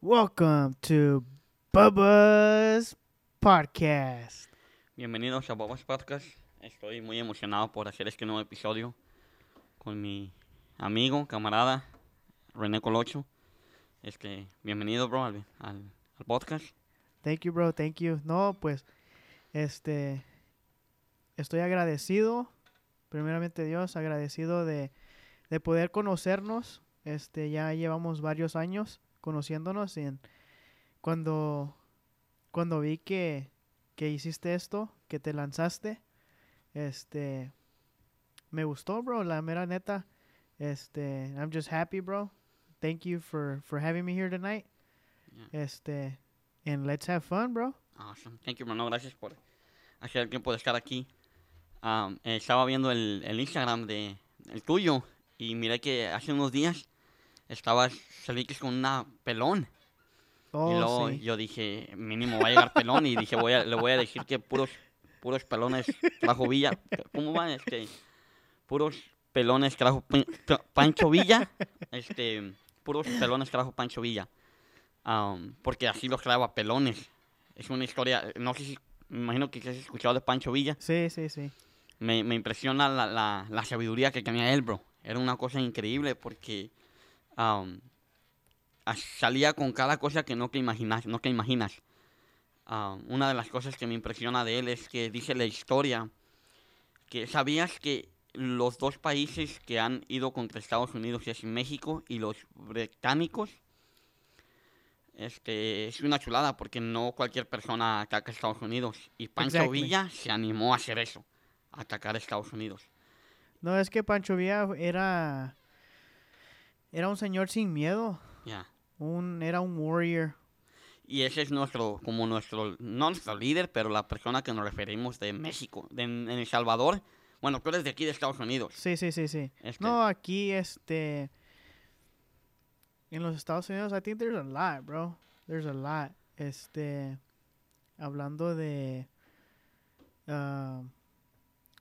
Welcome to Bubba's Podcast. Bienvenidos a Bobas Podcast. Estoy muy emocionado por hacer este nuevo episodio con mi amigo, camarada, René Colocho. Este, bienvenido, bro, al, al, al podcast. Thank you, bro. Thank you. No, pues, este, estoy agradecido, primeramente Dios, agradecido de, de poder conocernos. Este, ya llevamos varios años conociéndonos y en- cuando, cuando vi que, que hiciste esto, que te lanzaste, este, me gustó, bro, la mera neta. Este, I'm just happy, bro. Thank you for, for having me here tonight. Yeah. Este, and let's have fun, bro. Awesome. Thank you, hermano. Gracias por hacer el tiempo de estar aquí. Um, eh, estaba viendo el, el Instagram de el tuyo y miré que hace unos días estabas saliste con una pelón. Oh, y luego sí. yo dije, mínimo va a llegar pelón. Y dije, voy a, le voy a decir que puros, puros pelones trajo Villa. ¿Cómo va? Este, puros pelones trajo Pan- Pa- Pancho Villa. Este, puros pelones trajo Pancho Villa. Am, porque así los traeba pelones. Es una historia, no sé si, me imagino que has escuchado de Pancho Villa. Sí, sí, sí. Me, me impresiona la, la, la sabiduría que tenía él, bro. Era una cosa increíble porque a- salía con cada cosa que no te imaginas. No te imaginas. Una de las cosas que me impresiona de él es que dice la historia que sabías que los dos países que han ido contra Estados Unidos es México y los británicos. Este, es una chulada porque no cualquier persona ataca a Estados Unidos. Y Pancho Exactly. Villa se animó a hacer eso, a atacar a Estados Unidos. No, es que Pancho Villa era. Era un señor sin miedo. Ya. Un, era un warrior. Y ese es nuestro, como nuestro, no nuestro líder, pero la persona que nos referimos de México, de, en El Salvador. Bueno, tú eres de aquí de Estados Unidos. Sí, sí, sí, sí. Este, No, aquí, este. En los Estados Unidos, I think there's a lot, bro. There's a lot. Este. Hablando de. Um,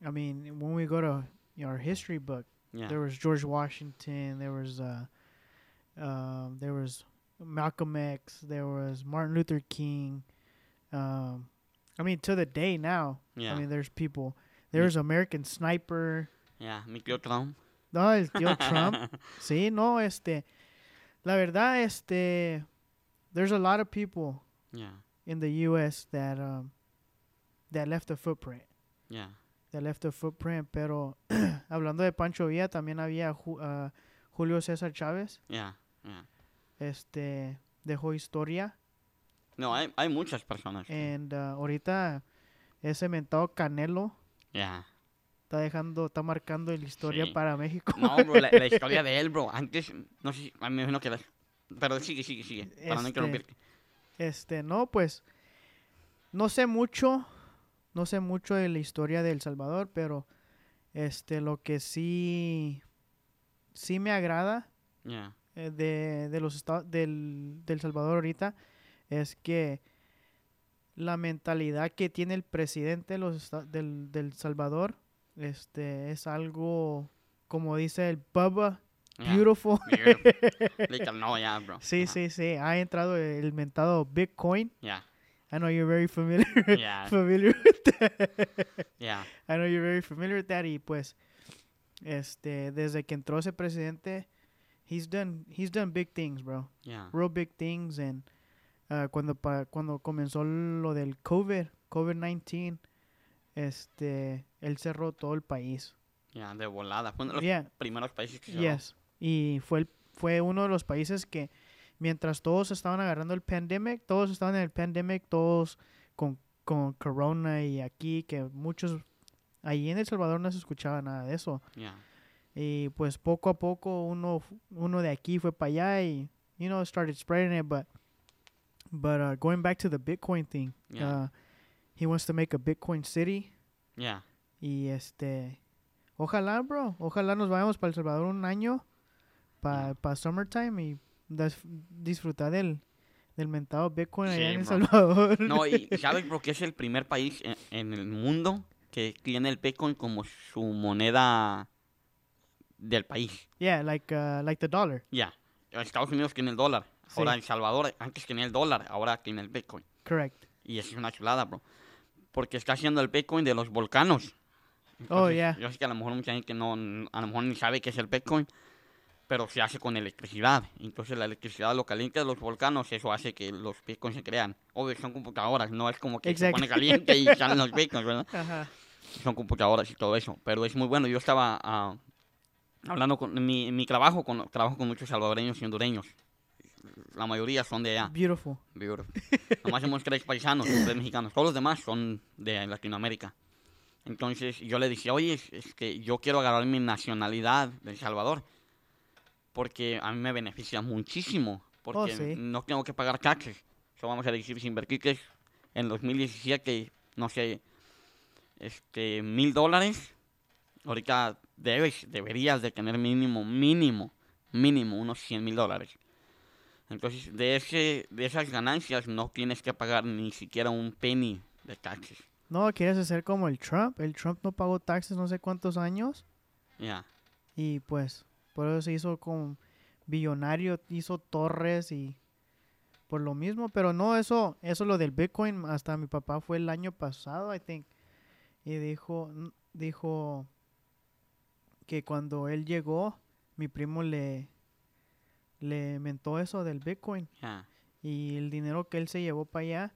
I mean, when we go to our history book, ya. there was George Washington, there was uh, um, there was Malcolm X, there was Martin Luther King. Um, I mean, to the day now, ya, I mean, there's people. There's American Sniper. ya, mi tío Trump. No, el tío Trump. Sí, no, este, la verdad, este, there's a lot of people Ya, in the U.S. that um, that left a footprint. ya, that left a footprint, pero hablando de Pancho Villa, también había Ju- ah, Julio César Chávez, ya, ya. este dejó historia, No, hay, hay muchas personas. and ah, ahorita ese mentado Canelo Ya. está dejando, está marcando la historia Sí. para México. No, bro, la, la historia de él, bro. Antes, no sé a mí me imagino que las... Pero sigue, sigue, sigue. Para no Este, interrumpirte. Este, no, pues, no sé mucho, no sé mucho de la historia de El Salvador, pero este, lo que sí, sí me agrada eh, de, de los estados del, del Salvador ahorita es que la mentalidad que tiene el presidente de los del, del Salvador este es algo como dice el ya. beautiful Beautiful. Like, no, ya, bro. sí sí sí ha entrado el mentado Bitcoin I know you're very familiar with that. ya. I know you're very familiar with that y pues este desde que entró ese presidente he's done he's done big things bro Ya, real big things and uh, cuando pa- cuando comenzó lo del COVID, COVID-19, este, él cerró todo el país. ya, de volada. Fue uno de los Yeah, primeros países que cerró. yes. Y fue el- fue uno de los países que mientras todos estaban agarrando el pandemic, todos estaban en el pandemic, todos con, con corona y aquí que muchos allí en El Salvador no se escuchaba nada de eso. Y pues poco a poco uno, uno de aquí fue para allá y, you know, started spreading it. But, but uh, going back to the Bitcoin thing, Yeah. uh, he wants to make a Bitcoin city. ya. Y este, ojalá, bro, ojalá nos vayamos para El Salvador un año, para Yeah. summertime y disfrutar del, del mentado Bitcoin allá Sí, en El bro. Salvador. No, y ¿sabes por qué es el primer país en, en el mundo que tiene el Bitcoin como su moneda del país? yeah, like, uh, like the dollar. Ya. Estados Unidos tiene el dólar. Ahora Sí. El Salvador antes tenía el dólar, ahora tiene el Bitcoin. Correct. Y eso es una chulada, bro. Porque está haciendo el Bitcoin de los volcanos. Oh, Entonces, yeah. Yo sé que a lo mejor mucha gente no, a lo mejor ni sabe qué es el Bitcoin, pero se hace con electricidad. Entonces la electricidad lo caliente de los volcanos, eso hace que los Bitcoins se crean. Obvio, son computadoras, no es como que se Exacto. pone caliente y salen los Bitcoins, ¿verdad? Ajá. Son computadoras y todo eso. Pero es muy bueno. Yo estaba ah, hablando con mi, mi trabajo, con, trabajo con muchos salvadoreños y hondureños. La mayoría son de allá. Beautiful. Beautiful. Nomás somos tres paisanos, tres mexicanos. Todos los demás son de Latinoamérica. Entonces yo le dije, oye, es, es que yo quiero agarrar mi nacionalidad de El Salvador. Porque a mí me beneficia muchísimo. Porque sí. no tengo que pagar taxes. So, vamos a decir, si invertí que en 2017, no sé, este, mil dólares. Ahorita debes, deberías de tener mínimo, mínimo, mínimo unos 100 mil dólares. Entonces, de, ese, de esas ganancias no tienes que pagar ni siquiera un penny de taxes. No, quieres hacer como el Trump. El Trump no pagó taxes no sé cuántos años. Ya, Y pues, por eso se hizo con billonario, hizo torres y por lo mismo. Pero no, eso, eso lo del Bitcoin, hasta mi papá fue el año pasado, I think. Y dijo, dijo que cuando él llegó, mi primo le, le mentó eso del Bitcoin. ya, Y el dinero que él se llevó para allá,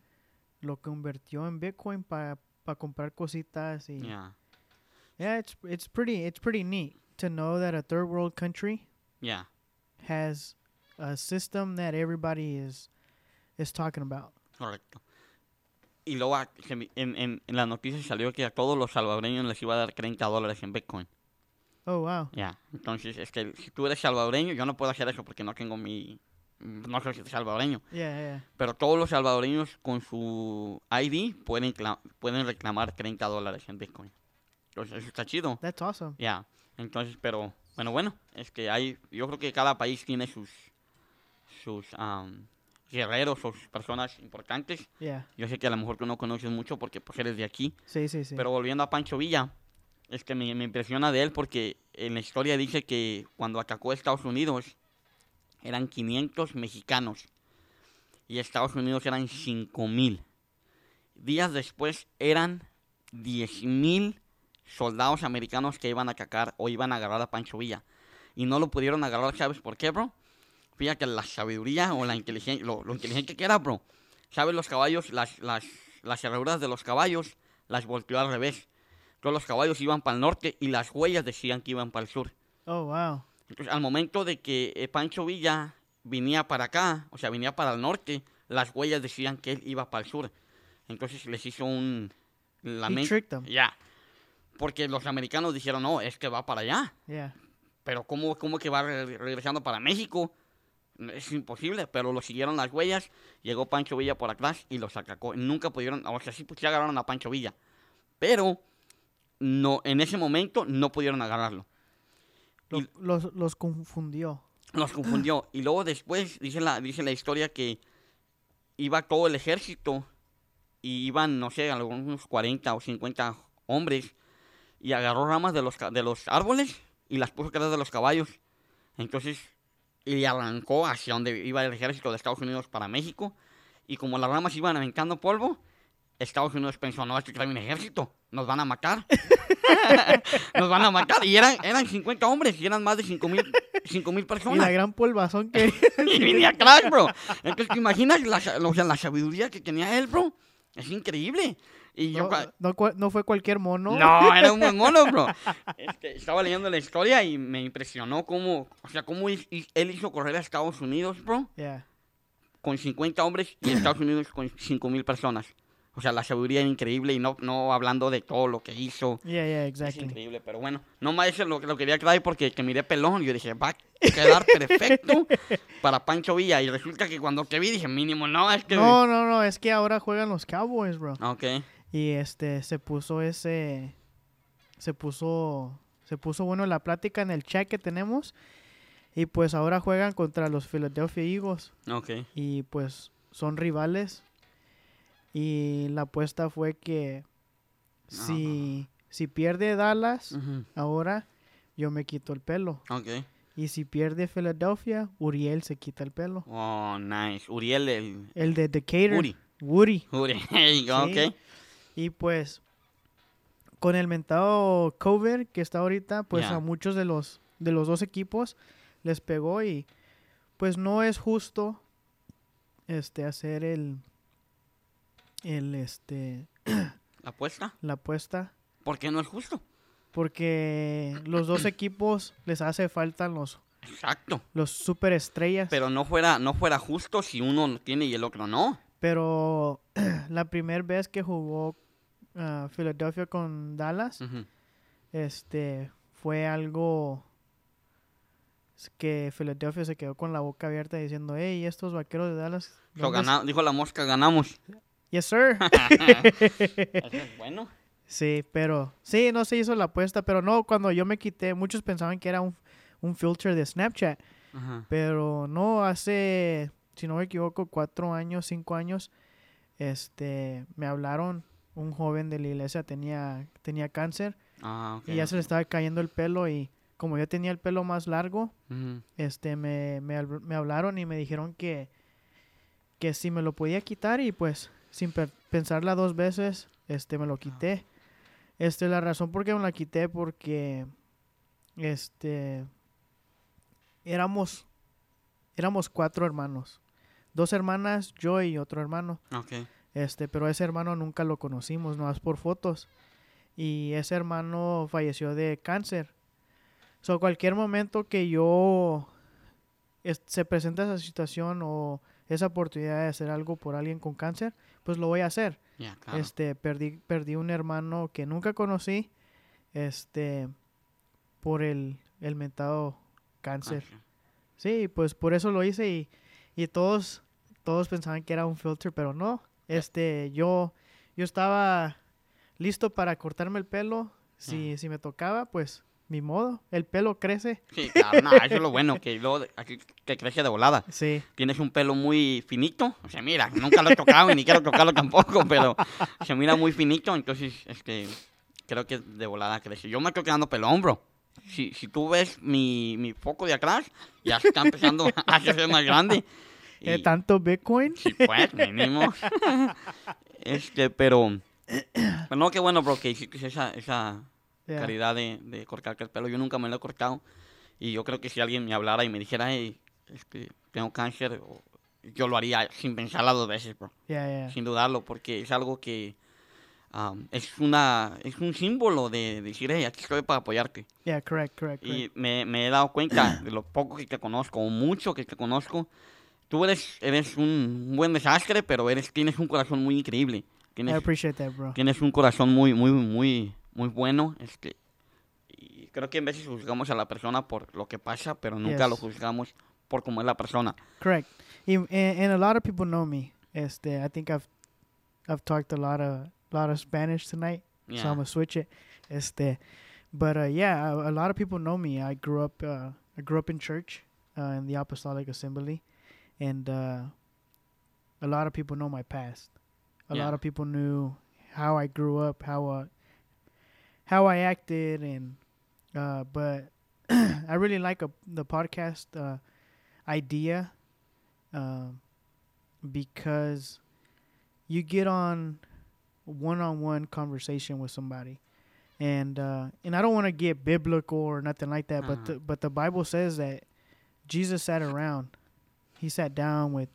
lo convirtió en Bitcoin para comprar cositas y... ya, Yeah, it's it's pretty it's pretty neat to know that a third world country ya. has a system that everybody is is talking about. Correcto. Y luego ah, en, en, en las noticias salió que a todos los salvadoreños les iba a dar 30 dólares en Bitcoin. Oh wow. Ya, entonces es que si tú eres salvadoreño, yo no puedo hacer eso porque no tengo mi... No soy salvadoreño. Yeah, yeah. Pero todos los salvadoreños con su ID pueden, pueden reclamar 30 dólares en Bitcoin. Entonces eso está chido. That's awesome. Ya, entonces, pero bueno, bueno, es que hay, yo creo que cada país tiene sus, sus am, guerreros, sus personas importantes. Yeah. Yo sé que a lo mejor tú no conoces mucho porque pues eres de aquí, Sí, sí, sí. pero volviendo a Pancho Villa, es que me, me impresiona de él porque en la historia dice que cuando atacó a Estados Unidos eran 500 mexicanos y Estados Unidos eran 5 mil. Días después eran 10 mil soldados americanos que iban a atacar o iban a agarrar a Pancho Villa. Y no lo pudieron agarrar, ¿sabes por qué, bro? Fíjate la sabiduría o la inteligencia, lo, lo inteligente que era, bro. ¿Sabes los caballos, las, las, las herraduras de los caballos, las volteó al revés? Todos los caballos iban para el norte y las huellas decían que iban para el sur. oh wow. Entonces, al momento de que eh, Pancho Villa venía para acá, o sea, venía para el norte, las huellas decían que él iba para el sur. Entonces les hizo un... Them. Ya. Porque los americanos dijeron, no, es que va para allá. Yeah. Pero ¿cómo, cómo que va re- regresando para México? Es imposible, pero lo siguieron las huellas. Llegó Pancho Villa por atrás y los atacó. Nunca pudieron, o sea, sí, pues, sí agarraron a Pancho Villa. Pero no, en ese momento no pudieron agarrarlo. Y- los los confundió. Los confundió. Y luego después dice la, dice la historia que iba todo el ejército y iban, no sé, algunos 40 o 50 hombres y agarró ramas de los, de los árboles y las puso atrás de los caballos. Entonces, y arrancó hacia donde iba el ejército de Estados Unidos para México. Y como las ramas iban aventando polvo, Estados Unidos pensó, no, esto trae un ejército, nos van a matar. nos van a matar. Y eran, eran 50 hombres y eran más de 5 mil mil Y personas. la gran polvazón que Y venía atrás, bro. Entonces, ¿te imaginas la, o sea, la sabiduría que tenía él, bro? Es increíble. Y yo... no, no, no fue cualquier mono. No, era un buen mono, bro. Este, estaba leyendo la historia y me impresionó cómo, o sea, cómo él hizo correr a Estados Unidos, bro, Yeah. con 50 hombres y Estados Unidos con 5 mil personas. O sea, la sabiduría era increíble y no, no hablando de todo lo que hizo. Yeah, yeah, Es exactly. increíble, pero bueno, no más eso lo, lo quería traer porque que miré pelón y yo dije, va a quedar perfecto para Pancho Villa. Y resulta que cuando te vi dije, mínimo, no, es que... No, no, no, es que ahora juegan los Cowboys, bro. Ok, Y este se puso ese se puso se puso bueno la plática en el chat que tenemos y pues ahora juegan contra los Philadelphia Eagles ok, y pues son rivales y la apuesta fue que si si pierde Dallas ahora yo me quito el pelo ok, Y si pierde Philadelphia, Uriel se quita el pelo. Oh, nice. Uriel, el... El de Decatur. Uri. Woody. Uri. There you go, Sí. Y pues, con el mentado COVID que está ahorita, pues a muchos de los, de los dos equipos les pegó y pues no es justo este hacer el, el este, ¿La apuesta? la apuesta ¿Por qué no es justo? porque los dos equipos les hace falta los, Exacto. los superestrellas. Pero no fuera, no fuera justo si uno tiene y el otro no. Pero la primera vez que jugó Philadelphia con Dallas, este fue algo que Philadelphia se quedó con la boca abierta diciendo, hey, estos vaqueros de Dallas. So, ¿dónde gana- dijo la mosca, ganamos. es-" Yes, sir. Eso es bueno. sí, pero sí, no se hizo la apuesta, pero no, cuando yo me quité, muchos pensaban que era un, un filter de Snapchat, Ajá. pero no, hace, si no me equivoco, cuatro años, cinco años, este, me hablaron, un joven de la iglesia tenía, tenía cáncer Ah, y ya se le estaba cayendo el pelo y como yo tenía el pelo más largo, este me, me, habl- me hablaron y me dijeron que, que si me lo podía quitar y pues sin pe- pensarla dos veces, este me lo quité. Este, la razón por qué me la quité porque este éramos éramos cuatro hermanos. Dos hermanas, yo y otro hermano. Ok. Este, pero ese hermano nunca lo conocimos, no por fotos. Y ese hermano falleció de cáncer. So, cualquier momento que yo es- se presenta esa situación o esa oportunidad de hacer algo por alguien con cáncer, pues lo voy a hacer. Claro. Este, perdí, perdí un hermano que nunca conocí, este, por el, el mentado cáncer. Sí, pues por eso lo hice y, y todos, todos pensaban que era un filter, pero no. Este, yo, yo estaba listo para cortarme el pelo. Si, si me tocaba, pues, mi modo. El pelo crece. Sí, claro, no, eso es lo bueno, que de- aquí que crece de volada. Sí, Tienes un pelo muy finito, o sea, mira, nunca lo he tocado y ni quiero tocarlo tampoco, pero se mira muy finito, entonces, este, creo que de volada crece. Yo me estoy quedando pelón, bro. Si, si tú ves mi, mi foco de atrás, ya está empezando a hacerse más grande. Eh, Y- tanto Bitcoin. Sí, pues, mínimo. este, pero. Pero no, qué bueno, bro, que hiciste esa, esa Yeah. calidad de, de cortarte el pelo. Yo nunca me lo he cortado. Y yo creo que si alguien me hablara y me dijera, hey, este, tengo cáncer, yo lo haría sin pensarla dos veces, bro. Yeah, yeah. Sin dudarlo, porque es algo que. um, es una es un símbolo de, decir, hey, aquí estoy para apoyarte. Yeah, correct, correct, Y correct. me, me he dado cuenta de lo poco que te conozco, o mucho que te conozco. Tú eres, eres un buen desastre, pero eres, tienes un corazón muy increíble. I Tienes, appreciate that, bro. tienes un corazón muy, muy, muy, muy bueno. Este, y creo que en veces juzgamos a la persona por lo que pasa, pero nunca Yes. lo juzgamos por cómo es la persona. Correct. Y, and, and a lot of people know me. Este, I think I've I've talked a lot of lot of Spanish tonight, so Yeah. I'm gonna switch it. Este, but uh, yeah, a, a lot of people know me. I grew up uh, I grew up in church uh, in the Apostolic Assembly, and uh, a lot of people know my past. A Yeah. lot of people knew how I grew up, how uh, how I acted, and uh, but I really like a, the podcast uh, idea um, because you get on one-on-one conversation with somebody and uh, and I don't want to get biblical or nothing like that but Uh-huh. the, but the Bible says that Jesus sat around he sat down with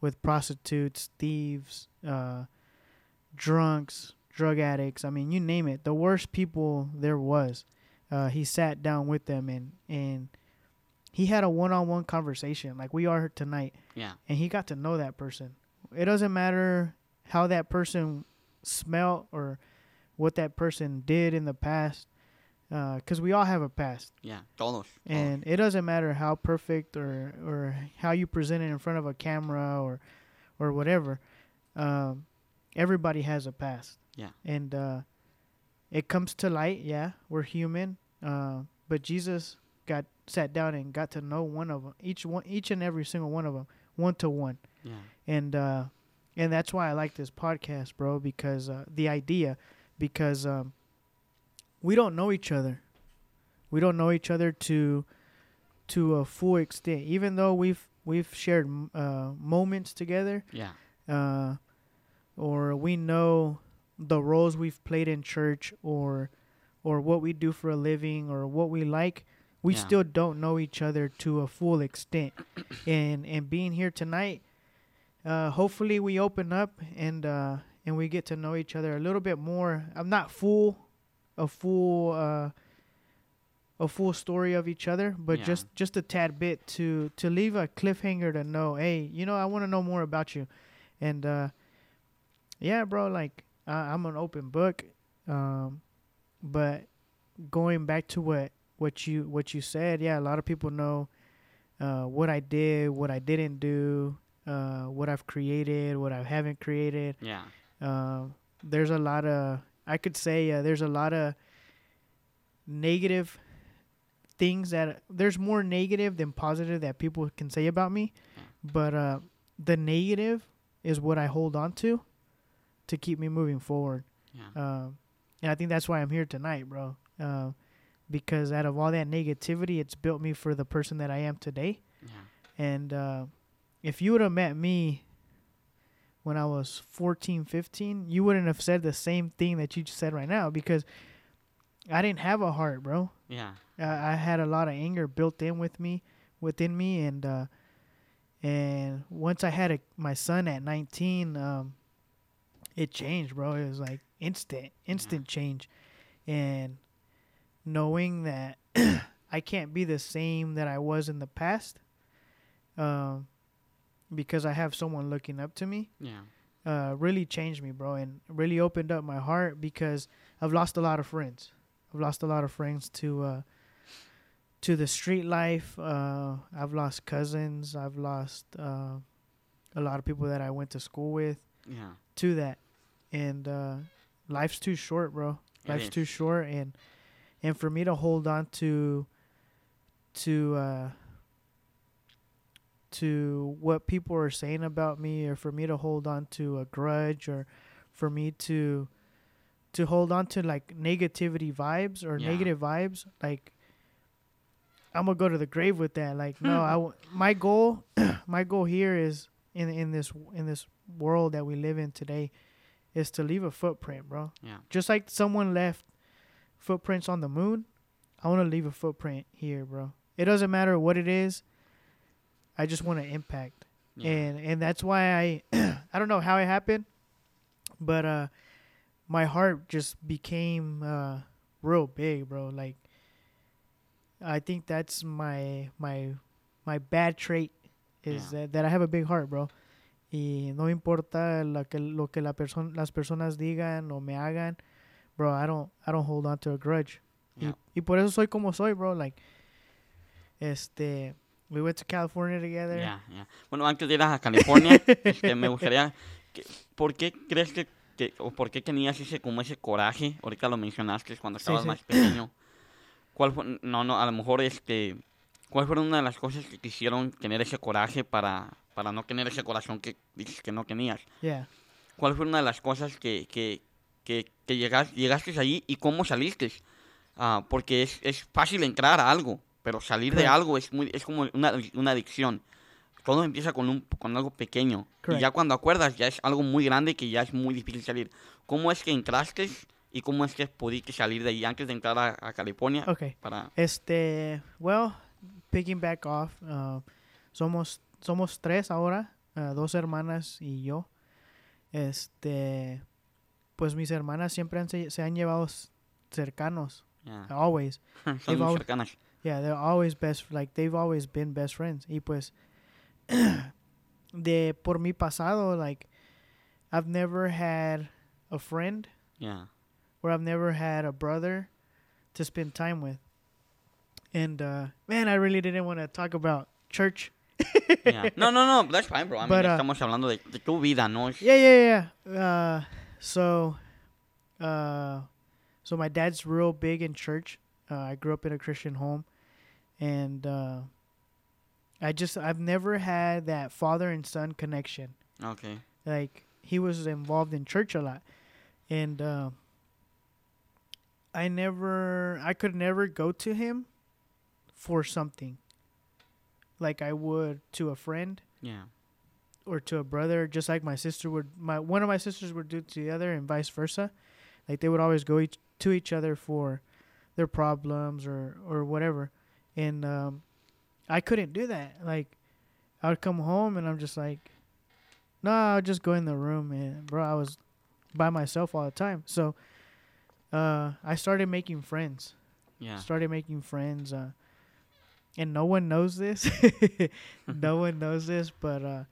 with prostitutes thieves uh, drunks drug addicts I mean you name it the worst people there was uh, he sat down with them and and he had a one-on-one conversation like we are tonight Yeah. and he got to know that person. It doesn't matter how that person smelled or what that person did in the past, because we all have a past, Yeah. Todos. todos. and it doesn't matter how perfect or or how you present it in front of a camera or or whatever. Um, everybody has a past. Yeah. and uh, it comes to light. Yeah, we're human, uh, but Jesus got sat down and got to know one of them, each one, each and every single one of them, one to one Yeah. and uh and that's why I like this podcast, bro, because uh the idea because um we don't know each other. We don't know each other to to a full extent. Even though we've we've shared uh, moments together, Yeah. uh, or we know the roles we've played in church, or or what we do for a living, or what we like, we Yeah. still don't know each other to a full extent. and and being here tonight, uh, hopefully we open up and uh, and we get to know each other a little bit more. I'm not full, a full. Uh, a full story of each other, but Yeah. just just a tad bit to to leave a cliffhanger to know, hey, you know, I want to know more about you, and uh, yeah, bro, like I I'm an open book, um, but going back to what what you what you said, yeah, a lot of people know uh, what I did, what I didn't do, uh, what I've created, what I haven't created. Yeah. Um, there's a lot of I could say uh, there's a lot of negative things that there's more negative than positive that people can say about me, but uh, the negative is what I hold on to to keep me moving forward. Yeah. Um, and I think that's why I'm here tonight, bro. Uh, because out of all that negativity, it's built me for the person that I am today. Yeah. And uh, if you would have met me when I was 14, 15, you wouldn't have said the same thing that you just said right now because I didn't have a heart, bro. Yeah. I, I had a lot of anger built in with me, within me, and uh, and once I had a, my son at 19, um, it changed, bro. It was like instant, instant change, and knowing that I can't be the same that I was in the past, um, because I have someone looking up to me Yeah. uh, really changed me, bro, and really opened up my heart because I've lost a lot of friends. I've lost a lot of friends to uh, to the street life. Uh, I've lost cousins. I've lost uh, a lot of people that I went to school with Yeah. to that, and uh, life's too short, bro. It life's is. too short, and and for me to hold on to to uh, to what people are saying about me, or for me to hold on to a grudge, or for me to to hold on to like negativity vibes or Yeah. negative vibes, like I'm gonna go to the grave with that. Like, no, hmm. I w- my goal, my goal here is in in this in this world that we live in today, is to leave a footprint, bro. Yeah. Just like someone left footprints on the moon, I want to leave a footprint here, bro. It doesn't matter what it is. I just want to impact, Yeah. and and that's why I I don't know how it happened, but uh, my heart just became uh real big, bro. Like I think that's my my my bad trait is Yeah. that, that I have a big heart, bro. Y no importa lo que lo que la person, las personas digan o me hagan, bro. I don't I don't hold on to a grudge. Yeah. Y, y por eso soy como soy, bro. Like este we went to California together. Ya, ya. Bueno, antes de ir a California, este, me gustaría, que- ¿por qué crees que, que- o por qué tenías ese como ese coraje? Ahorita lo mencionaste cuando Sí, estabas sí. más pequeño. ¿Cuál fue, no, no, a lo mejor este, ¿cuál fue una de las cosas que quisieron tener ese coraje para, para no tener ese corazón que dices que no tenías? Yeah. ¿Cuál fue una de las cosas que, que, que, que llegas- llegaste allí y cómo saliste? Ah, porque es, es fácil entrar a algo, pero salir de Correct. algo es, muy, es como una, una adicción. Todo empieza con, un, con algo pequeño. Y Correct. ya cuando acuerdas, ya es algo muy grande que ya es muy difícil salir. ¿Cómo es que entraste y cómo es que pudiste salir de ahí antes de entrar a, a California? Okay. Para, Este, well, picking back off, uh, somos somos tres ahora, uh, dos hermanas y yo. Este, pues mis hermanas siempre han, se, se han llevado cercanos, ya. always. Son muy cercanas. Yeah, they're always best, like they've always been best friends. Y pues, de por mi pasado, like I've never had a friend Yeah. Where I've never had a brother to spend time with. And uh, man, I really didn't want to talk about church. ya. No, no, no, that's fine, bro. I mean, But, uh, estamos hablando de, de tu vida, ¿no? Yeah, yeah, yeah. Uh, so, uh, so my dad's real big in church. Uh, I grew up in a Christian home, and uh, I just I've never had that father and son connection. Ok. Like he was involved in church a lot, and uh, I never I could never go to him for something. like I would to a friend Yeah. or to a brother, just like my sister would. My one of my sisters would do to the other, and vice versa. Like they would always go each, to each other for their problems or or whatever, and um, I couldn't do that. Like I would come home and I'm just like, no, I'll just go in the room and bro, I was by myself all the time. So uh, I started making friends Yeah. started making friends uh and no one knows this no one knows this but uh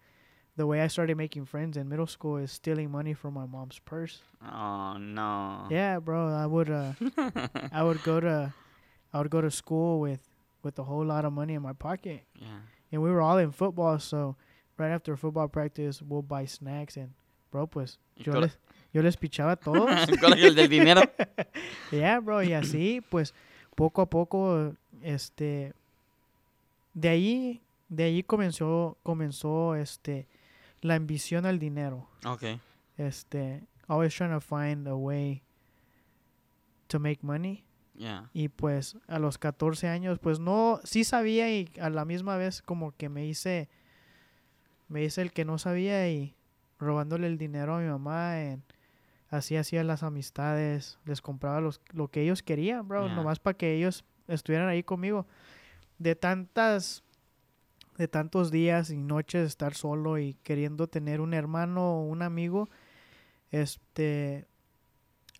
the way i started making friends in middle school is stealing money from my mom's purse Oh no. yeah bro i would uh i would go to i would go to school with with a whole lot of money in my pocket Yeah. and we were all in football so right after football practice we'll buy snacks and bro pues yo les, yo les pichaba a todos el del dinero. Yeah, bro, y así, pues, poco a poco, este, de ahí, de ahí comenzó, comenzó, este, la ambición al dinero, Okay. este, always trying to find a way to make money, Yeah. y pues, a los 14 años, pues, no, sí sabía y a la misma vez como que me hice, me hice el que no sabía y robándole el dinero a mi mamá, en así hacía las amistades, les compraba los, lo que ellos querían, bro, Ya. nomás para que ellos estuvieran ahí conmigo. De tantas, de tantos días y noches de estar solo y queriendo tener un hermano o un amigo, este,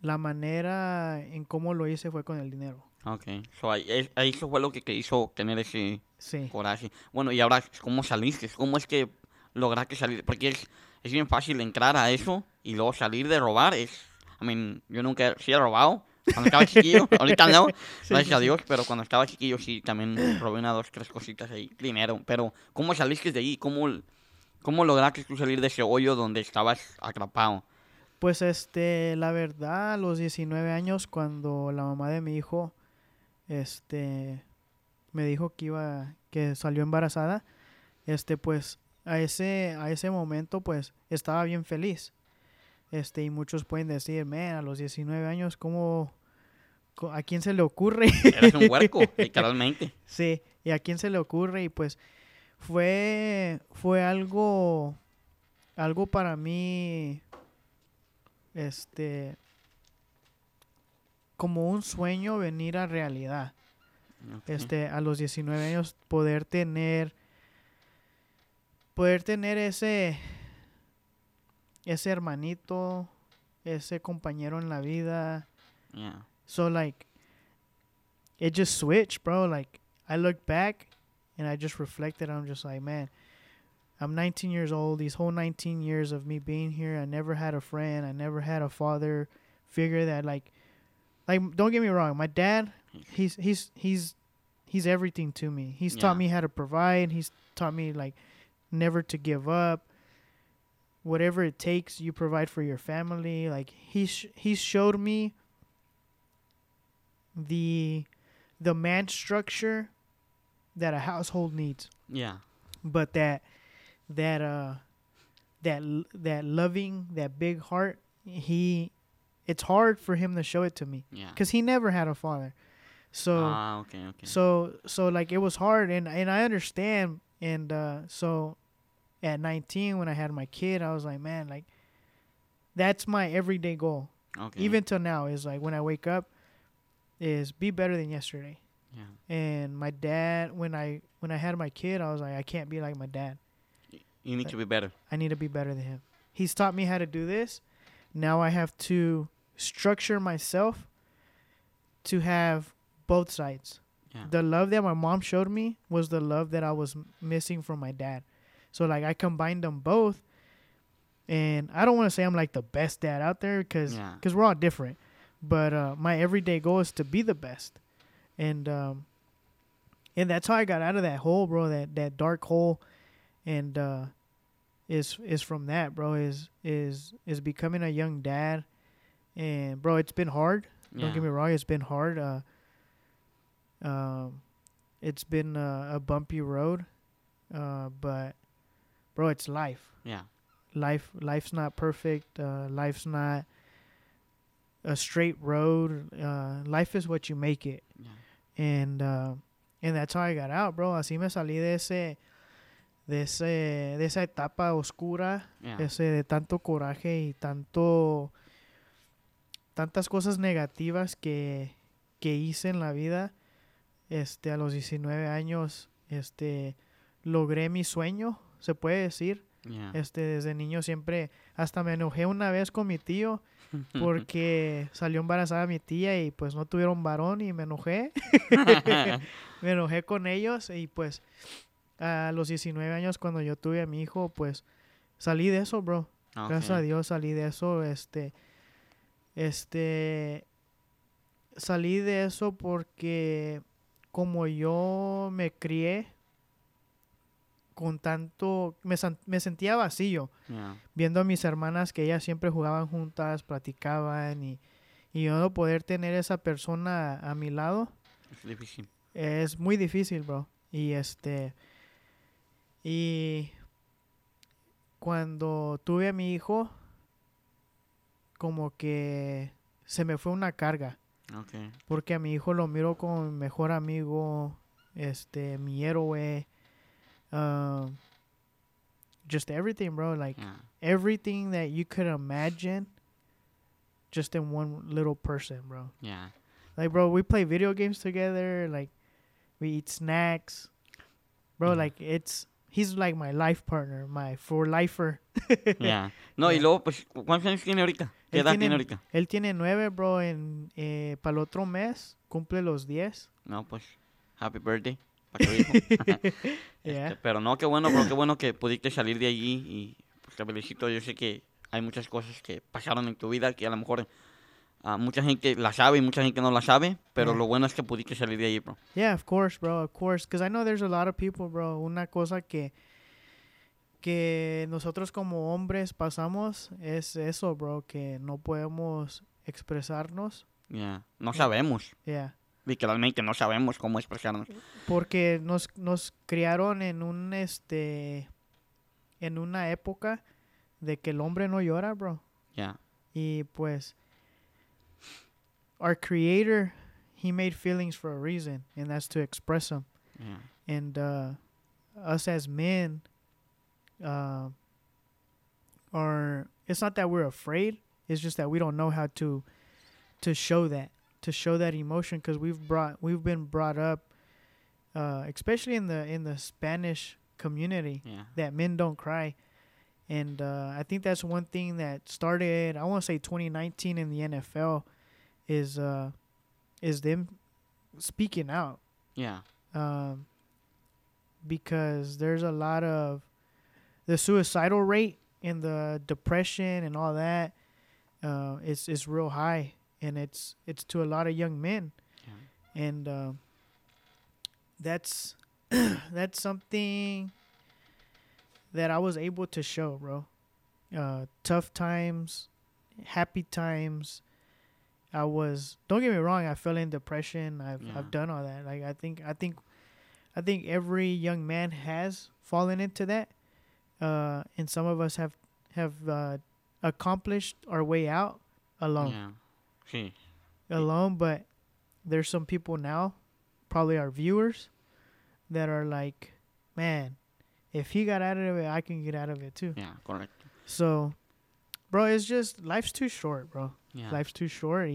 la manera en cómo lo hice fue con el dinero. Okay. So, ahí, es- ahí eso fue lo que te hizo tener ese Sí. coraje. Bueno, y ahora, ¿cómo saliste? ¿Cómo es que lograste salir? Porque es, es bien fácil entrar a eso y luego salir de robar. Es, I mean, yo nunca sí he robado cuando estaba chiquillo. Ahorita no, gracias a. Dios, pero cuando estaba chiquillo sí también robé una, dos, tres cositas ahí, dinero. Pero, ¿cómo saliste de ahí? ¿Cómo, cómo lograste tú salir de ese hoyo donde estabas atrapado? Pues este, la verdad, a los 19 años, cuando la mamá de mi hijo, este, me dijo que iba, que salió embarazada, este, pues, a ese, a ese momento, pues, estaba bien feliz. Este, y muchos pueden decir, man, a los 19 años, ¿cómo, a quién se le ocurre? Eres un huerco, literalmente. Sí, y a quién se le ocurre y pues fue fue algo algo para mí este como un sueño venir a realidad. Este a los 19 años poder tener poder tener ese ese hermanito, ese compañero en la vida, Yeah. So like it just switched, bro. Like I look back and I just reflected. I'm just like, man, I'm 19 years old. These whole 19 years of me being here, I never had a friend. I never had a father figure that like, like don't get me wrong. My dad, he's he's he's he's everything to me. He's Yeah. taught me how to provide. He's taught me like never to give up. Whatever it takes, you provide for your family. Like he sh- he showed me the the man structure that a household needs Yeah. but that that uh that that loving that big heart he it's hard for him to show it to me Yeah. because he never had a father so ah, okay, okay. so so like it was hard and and i understand and uh so at 19 when i had my kid i was like man like that's my everyday goal okay. even till now is like when i wake up is be better than yesterday Yeah. and my dad when i when i had my kid i was like i can't be like my dad You need to be better. i need to be better than him. He's taught me how to do this. Now i have to structure myself to have both sides. Yeah. the love that my mom showed me was the love that i was m- missing from my dad. So like i combined them both. And i don't want to say i'm like the best dad out there because Yeah. we're all different. But uh, my everyday goal is to be the best. And um and that's how i got out of that hole bro that that dark hole. And uh is is from that bro is is is becoming a young dad and bro it's been hard Yeah. don't get me wrong it's been hard uh um it's been uh, a bumpy road uh but bro it's life Yeah. life life's not perfect uh life's not a straight road uh life is what you make it Yeah. and uh And that's how I got out, bro. Así me salí de ese, de ese, de esa etapa oscura, Yeah. ese de tanto coraje y tanto, tantas cosas negativas que, que hice en la vida. Este, a los 19 años, este, logré mi sueño, se puede decir. Yeah. Este, desde niño siempre, hasta me enojé una vez con mi tío porque salió embarazada mi tía y pues no tuvieron varón y me enojé. me enojé con ellos y pues a los 19 años cuando yo tuve a mi hijo, pues salí de eso, bro. Gracias a. Dios salí de eso, este, este, salí de eso porque como yo me crié con tanto, me, me sentía vacío Yeah. viendo a mis hermanas que ellas siempre jugaban juntas, platicaban y, y yo no poder tener esa persona a mi lado Es difícil. es muy difícil, bro. Y este. Y. Cuando tuve a mi hijo, como que se me fue una carga. Okay. Porque a mi hijo lo miro como mi mejor amigo, este, mi héroe. um, just everything, bro. Like, Yeah. everything that you could imagine, just in one little person, bro. Yeah. Like, bro, we play video games together. Like, we eat snacks, bro. Yeah. Like, it's he's like my life partner, my for lifer. Yeah. No, y luego, pues, ¿cuántos años tiene ahorita? ¿Qué Él edad tiene- tiene ahorita? Él tiene nueve, bro. En eh, para el otro mes cumple los diez. No, pues, happy birthday para tu hijo. Yeah. Este, pero no, qué bueno, bro, qué bueno que pudiste salir de allí y pues, te felicito. Yo sé que hay muchas cosas que pasaron en tu vida que a lo mejor ah, mucha gente la sabe y mucha gente no la sabe, pero Yeah. lo bueno es que pudiste salir de allí, bro. Yeah, of course, bro, of course. Because I know there's a lot of people, bro. Una cosa que que nosotros como hombres pasamos es eso, bro, que no podemos expresarnos. Yeah. No sabemos, Yeah. literalmente no sabemos cómo expresarnos. porque nos, nos criaron en un este en una época de que el hombre no llora, bro. Yeah. Y pues our creator he made feelings for a reason and that's to express them. Yeah. And uh us as men uh are it's not that we're afraid, it's just that we don't know how to to show that to show that emotion because we've brought we've been brought up uh especially in the in the Spanish community Yeah. that men don't cry. And uh, I think that's one thing that started. I want to say 2019 in the NFL is uh, is them speaking out Yeah. um, because there's a lot of the suicidal rate and the depression and all that. Uh, it's it's real high, and it's it's to a lot of young men, Yeah. and uh, that's that's something that I was able to show, bro. Uh, tough times, happy times. I was. Don't get me wrong. I fell in depression. I've Yeah. I've done all that. Like I think I think, I think every young man has fallen into that. Uh, and some of us have have uh, accomplished our way out alone Yeah. Sí. alone, but there's some people now, probably our viewers, that are like, man, if he got out of it, I can get out of it too. Yeah, correct. So, bro, it's just life's too short, bro. Yeah. Life's too short.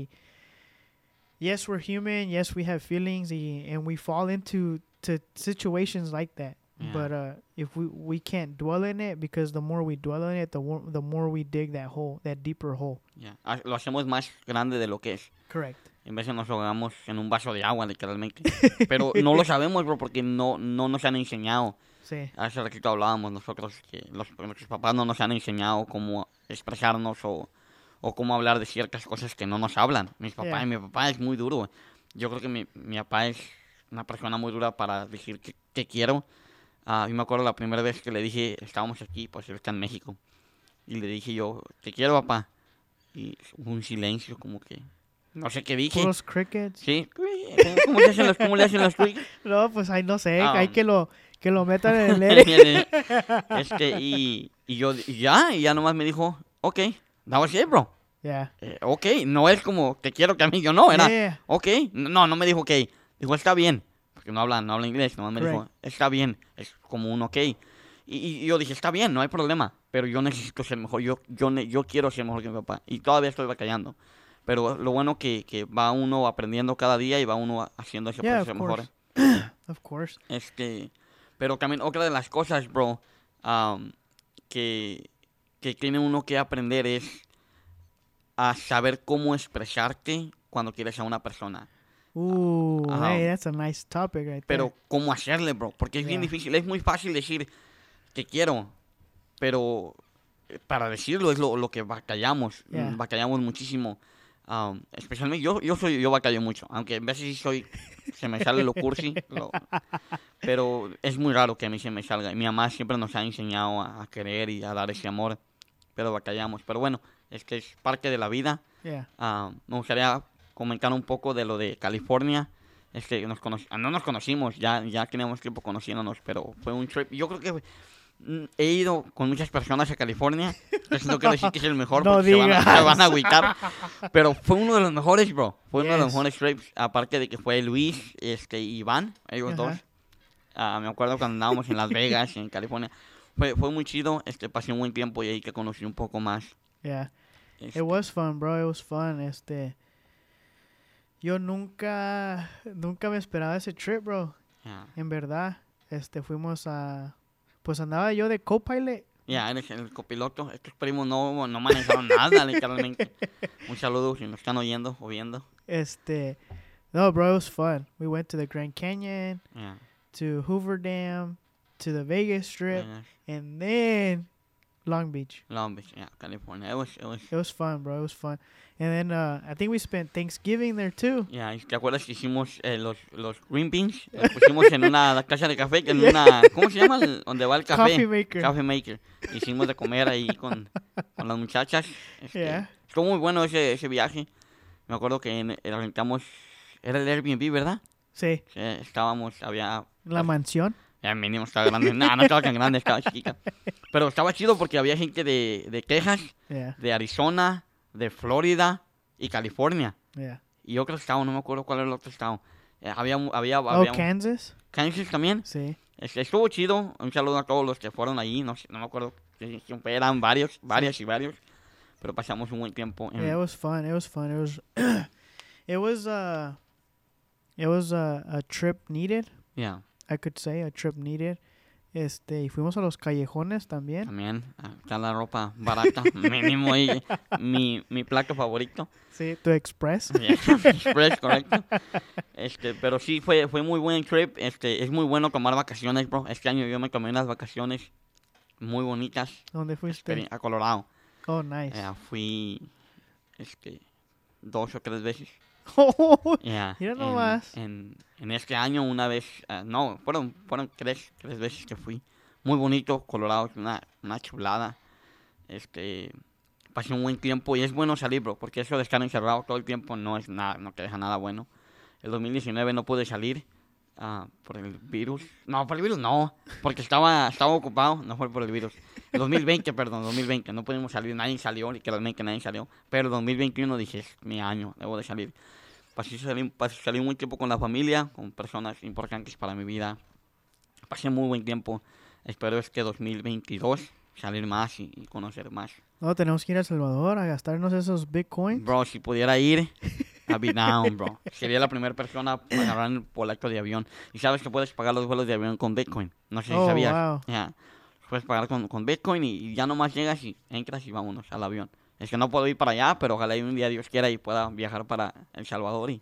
Yes, we're human. Yes, we have feelings, and we fall into to situations like that. Yeah. But uh, if we we can't dwell in it, because the more we dwell in it, the more the more we dig that hole, that deeper hole. Yeah. Ah, Lo hacemos más grande de lo que es. Correct. En vez de nos ahogamos en un vaso de agua, literalmente. Pero no lo sabemos, bro, porque no, no nos han enseñado. Sí. Hace ratito hablábamos nosotros que los, nuestros papás no nos han enseñado cómo expresarnos o, o cómo hablar de ciertas cosas que no nos hablan. Mis papás, Yeah. mi papá es muy duro. Yo creo que mi, mi papá es una persona muy dura para decir que, que quiero. Ah, yo me acuerdo la primera vez que le dije, estábamos aquí, pues él está en México. Y le dije yo, te quiero, papá. Y hubo un silencio, como que. No sé qué dije. Puros crickets. Sí. ¿Cómo, se hacen los, cómo le hacen los crickets? No, pues ahí no sé, Ah. hay que lo que lo metan en el este, y, y yo, y ya, y ya nomás me dijo, ok, that was it, bro. Yeah. Eh, ok, no es como, te quiero que a mí yo no, era, Yeah. ok, no, no me dijo ok, dijo, está bien, porque no habla, no habla inglés, nomás me dijo, Correct. está bien, es como un ok. Y, y yo dije, está bien, no hay problema, pero yo necesito ser mejor, yo, yo, yo quiero ser mejor que mi papá. Y todavía estoy batallando. Pero lo bueno que, que va uno aprendiendo cada día y va uno haciendo ese Yeah, proceso mejor. course. Of course. Este, pero también otra de las cosas, bro, am, que, que tiene uno que aprender es a saber cómo expresarte cuando quieres a una persona. Ooh, Ajá. hey, that's a nice topic right Pero there. cómo hacerle, bro, porque es bien Yeah. difícil. Es muy fácil decir que quiero, pero eh, para decirlo es lo, lo que batallamos. Yeah. Batallamos muchísimo. am, especialmente yo, yo soy, yo batallo mucho, aunque a veces sí soy, se me sale lo cursi, lo- pero es muy raro que a mí se me salga. Mi mamá siempre nos ha enseñado a, a querer y a dar ese amor, pero batallamos. Pero bueno, es que es parte de la vida. Yeah. Ah, me gustaría comentar un poco de lo de California. Este, nos conoc- ah, no nos conocimos, ya, ya tenemos tiempo conociéndonos, pero fue un trip. Yo creo que mm, he ido con muchas personas a California. Entonces no quiero decir que es el mejor No porque se van, a, se van a agüitar. Pero fue uno de los mejores, bro. Fue uno de los Yes. mejores trips. Aparte de que fue Luis este, y Iván, ellos Ajá. dos. Ah, me acuerdo cuando andábamos en Las Vegas, en California. Fue, fue muy chido. Este, pasé un buen tiempo y ahí que conocí un poco más. Yeah. este, It was fun, bro. It was fun. Este. Yo nunca, nunca me esperaba ese trip, bro. ya. En verdad. Este, fuimos a. Pues andaba yo de co-pilot. Ya, eres el copiloto. Estos primos no, no manejaron nada, literalmente. Un saludo si nos están oyendo o viendo. Este. No, bro, it was fun. We went to the Grand Canyon, Ya, to Hoover Dam, to the Vegas Strip, ya, and then Long Beach. Long Beach, ya, California. It was, it was- It was fun, bro. It was fun. And then uh, I think we spent Thanksgiving there too. ya, ¿y ¿te acuerdas que hicimos eh, los, los green beans? Los pusimos en una casa de café, en una, ¿cómo se llama? El- Donde va el café. Coffee maker. Coffee maker. Hicimos de comer ahí con, con las muchachas. Este, Yeah. Estuvo muy bueno ese, ese viaje. Me acuerdo que en- eh, rentamos, era el Airbnb, ¿verdad? Sí, Sí, estábamos, había la mansión. Ya mínimo estaba grande. No, no estaba tan grande, estaba chiquita. Pero estaba chido porque había gente de, de Texas, Yeah, de Arizona, de Florida y California. yeah. Y otro estado, no me acuerdo cuál era el otro estado. Eh, había, había, Oh, había Kansas. Kansas también. Sí. Este, estuvo chido. Un saludo a todos los que fueron ahí. No, sé- no me acuerdo. Siempre eran varios, varias y varios. Pero pasamos un buen tiempo. En, Yeah, it was fun. It was fun. It was. it was uh. It was a, a trip needed. yeah, I could say a trip needed. Este, y fuimos a los callejones también. también. Está la ropa barata. mínimo ahí. Mi, mi plato favorito. Sí, tu Express. Yeah, Express, correcto. Este, pero sí, fue, fue muy buen trip. Este, es muy bueno tomar vacaciones, bro. Este año yo me tomé unas vacaciones muy bonitas ¿Dónde fuiste? a Colorado. Oh, nice. Eh, fui este, dos o tres veces. Yeah, Mira en- nomás. En, en este año una vez, ah, no, fueron, fueron tres, tres veces que fui. Muy bonito, Colorado, una, una chulada. Este, pasé un buen tiempo y es bueno salir, bro, porque eso de estar encerrado todo el tiempo no es nada, no te deja nada bueno. El 2019 no pude salir ah, por el virus. No, por el virus no, porque estaba, estaba ocupado, no fue por el virus. El 2020, perdón, 2020, no pudimos salir, nadie salió, literalmente nadie salió. Pero el 2021 dije, es mi año, debo de salir. Pasé salir, pasé muy tiempo con la familia, con personas importantes para mi vida. Pasé muy buen tiempo. Espero es que 2022 salir más y, y conocer más. No, tenemos que ir a El Salvador a gastarnos esos bitcoins. Bro, si pudiera ir, I'd be down, bro. Sería la primera persona para agarrar el boleto de avión. Y sabes que puedes pagar los vuelos de avión con Bitcoin. No sé si Oh, sabías. wow. Ya. Puedes pagar con, con Bitcoin y, y ya nomás llegas y entras y vámonos al avión. Es que no puedo ir para allá, pero ojalá y un día Dios quiera y pueda viajar para El Salvador y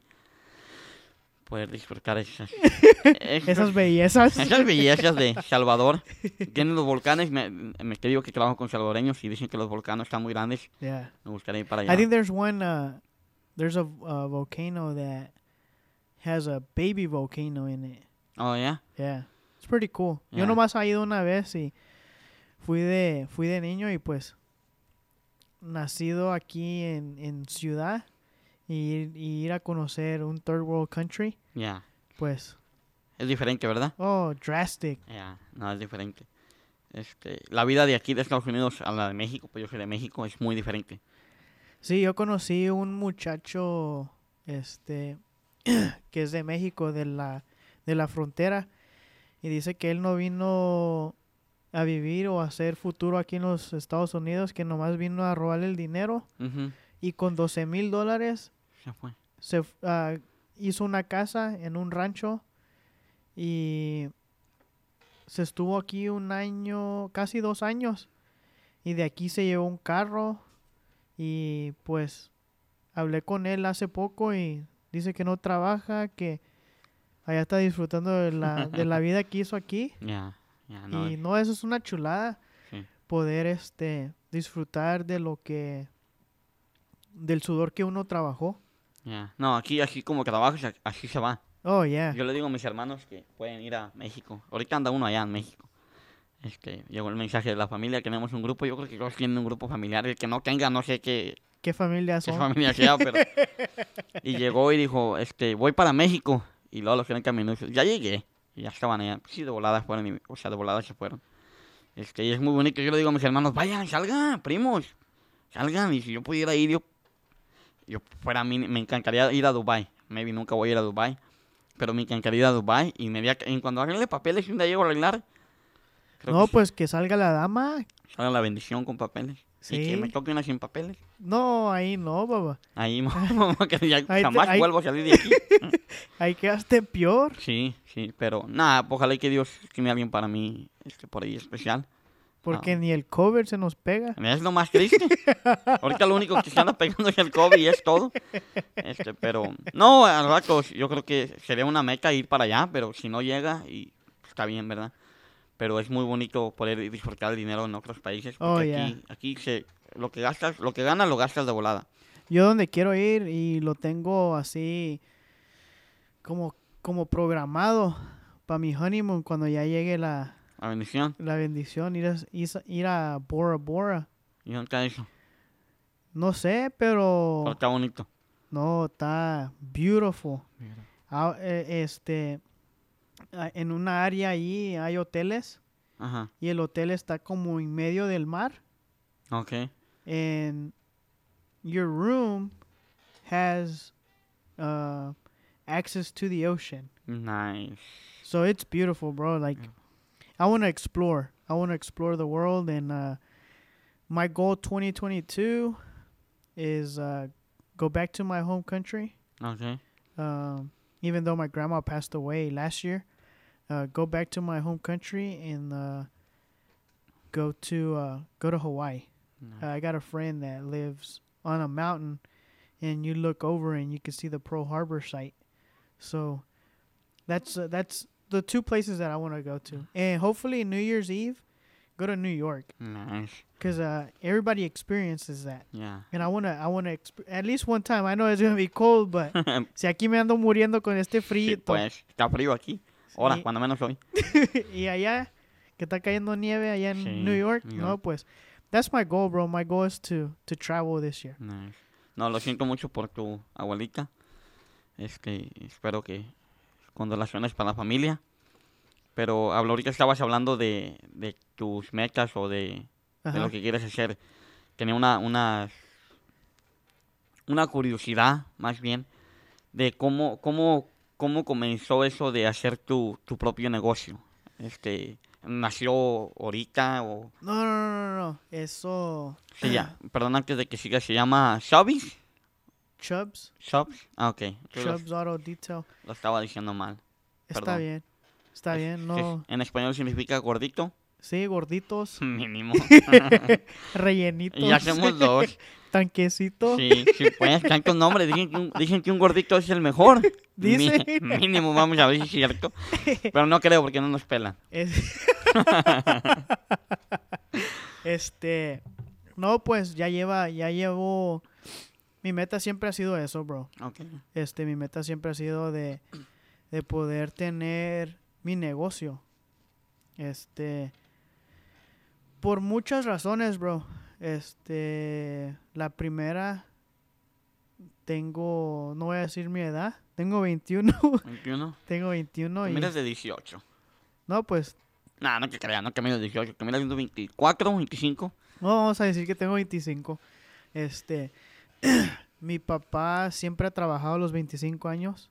poder disfrutar esas, esas, bellezas. esas bellezas de Salvador. Tienen los volcanes, me, me te digo que trabajo con salvadoreños y dicen que los volcanes están muy grandes. Yeah. Me gustaría ir para allá. I think there's one. Uh, there's a, a volcano that has a baby volcano in it. Oh, yeah. Yeah, it's pretty cool. Yo Yeah. nomás he ido una vez y fui de fui de niño y pues nacido aquí en, en ciudad y, ir- y ir a conocer un third world country, Ya. pues Es diferente, ¿verdad? oh drastic. Ya, no, es diferente. Este, la vida de aquí de Estados Unidos a la de México, pues yo soy de México, es muy diferente. Sí, yo conocí un muchacho este que es de México de la de la frontera. Y dice que él no vino a vivir o a hacer futuro aquí en los Estados Unidos, que nomás vino a robarle el dinero. Y con 12 mil dólares Se ah, hizo una casa en un rancho y se estuvo aquí un año, casi dos años. Y de aquí se llevó un carro y pues hablé con él hace poco y dice que no trabaja, que allá está disfrutando de la, de la vida que hizo aquí. No. y es- no, eso es una chulada Sí. poder este disfrutar de lo que del sudor que uno trabajó. No, aquí, aquí como trabajas, a- así se va. Oh, yeah. Yo le digo a mis hermanos que pueden ir a México. Ahorita anda uno allá en México. Este, llegó el mensaje de la familia, tenemos un grupo, yo creo que todos tienen un grupo familiar, el que no tenga, no sé qué, ¿Qué familia qué son? familia sea, pero... Y llegó y dijo, este, voy para México. Y luego los que en camino, ya llegué. Y ya estaban allá. Sí, de volada fueron, y- o sea, de volada se fueron. Este, y es muy bonito. Yo le digo a mis hermanos, vayan, salgan, primos. Salgan. Y si yo pudiera ir, yo, yo fuera a mí, me encantaría ir a Dubai. Maybe nunca voy a ir a Dubai. Pero me encantaría ir a Dubai. Y me había- en cuando arregle papeles, un día llego a arreglar. No, que pues que salga la dama. salga la bendición con papeles. Y que Sí. me toque una sin papeles. No, ahí no, papá. Ahí, que ya Ahí te- jamás ahí- vuelvo a salir de aquí. Ahí quedaste peor. Sí, sí, pero nada, ojalá y que Dios tiene alguien para mí este, por ahí especial. Porque Ah. ni el cover se nos pega. Es lo más triste. Ahorita lo único que se anda pegando es el COVID y es todo. Este, pero no, al rato yo creo que sería una meca ir para allá, pero si no llega, y está bien, ¿verdad? Pero es muy bonito poder disfrutar el dinero en otros países. Oh, Porque yeah. aquí, aquí se, lo que gastas, lo que ganas, lo gastas de volada. Yo donde quiero ir y lo tengo así como, como programado para mi honeymoon cuando ya llegue la, La bendición. la bendición, ir a, ir a- Bora Bora. Y nunca eso. No sé, pero Pero está bonito. no, está beautiful. Ah, eh, este, en una área ahí hay hoteles Ajá. y el hotel está como en medio del mar. Ok. and your room has uh, access to the ocean. Nice. So it's beautiful, bro. Like, I want to explore. I want to explore the world, and uh, my goal 2022 is uh, go back to my home country. Ok. Um, even though my grandma passed away last year, uh, go back to my home country and uh, go to uh, go to Hawaii. Nice. Uh, I got a friend that lives on a mountain, and you look over and you can see the Pearl Harbor site. So that's uh, that's the two places that I want to go to, and hopefully New Year's Eve, go to New York, Nice. cause uh, everybody experiences that, Yeah. and I wanna I wanna exp- at least one time. I know it's gonna be cold, but si aquí me ando muriendo con este Sí, frío, pues está frío aquí. Ahora, Sí. cuando menos hoy. y allá que está cayendo nieve allá en Sí, New York, New no pues. That's my goal, bro. My goal is to to travel this year. Nice. No, lo siento mucho por tu abuelita. Este, espero que condolaciones para la familia. Pero hablo, ahorita estabas hablando de, de tus metas o de, de lo que quieres hacer. Tenía una, una, una curiosidad, más bien, de cómo, cómo, cómo comenzó eso de hacer tu, tu propio negocio. Este, ¿Nació ahorita o...? No, no, no, no, no. Eso. Sí, ya. Perdón, antes de que siga, ¿se llama Shubbies? Chubs. Shops. Ah, ok. Chubs Auto Detail. lo estaba diciendo mal. Está Perdón. bien. Está Es- bien, es- no. en español significa gordito. Sí, gorditos, Mínimo. rellenitos. y hacemos dos. Tanquecitos. Sí, sí, pues, tantos nombres. Dicen que, un, dicen que un gordito es el mejor. Mi- mínimo, vamos a ver si es cierto. Pero no creo porque no nos pelan. Es- este. No, pues ya lleva, ya llevo. Mi meta siempre ha sido eso, bro. Este, mi meta siempre ha sido de, de poder tener mi negocio. Este, por muchas razones, bro. Este, la primera, tengo, no voy a decir mi edad, tengo 21, 21. tengo 21 Te y, miras de 18. no, pues, No, no te creas, no que miras de 18. Que miras de 24, 25. no vamos a decir que tengo 25. Este, mi papá siempre ha trabajado a los 25 años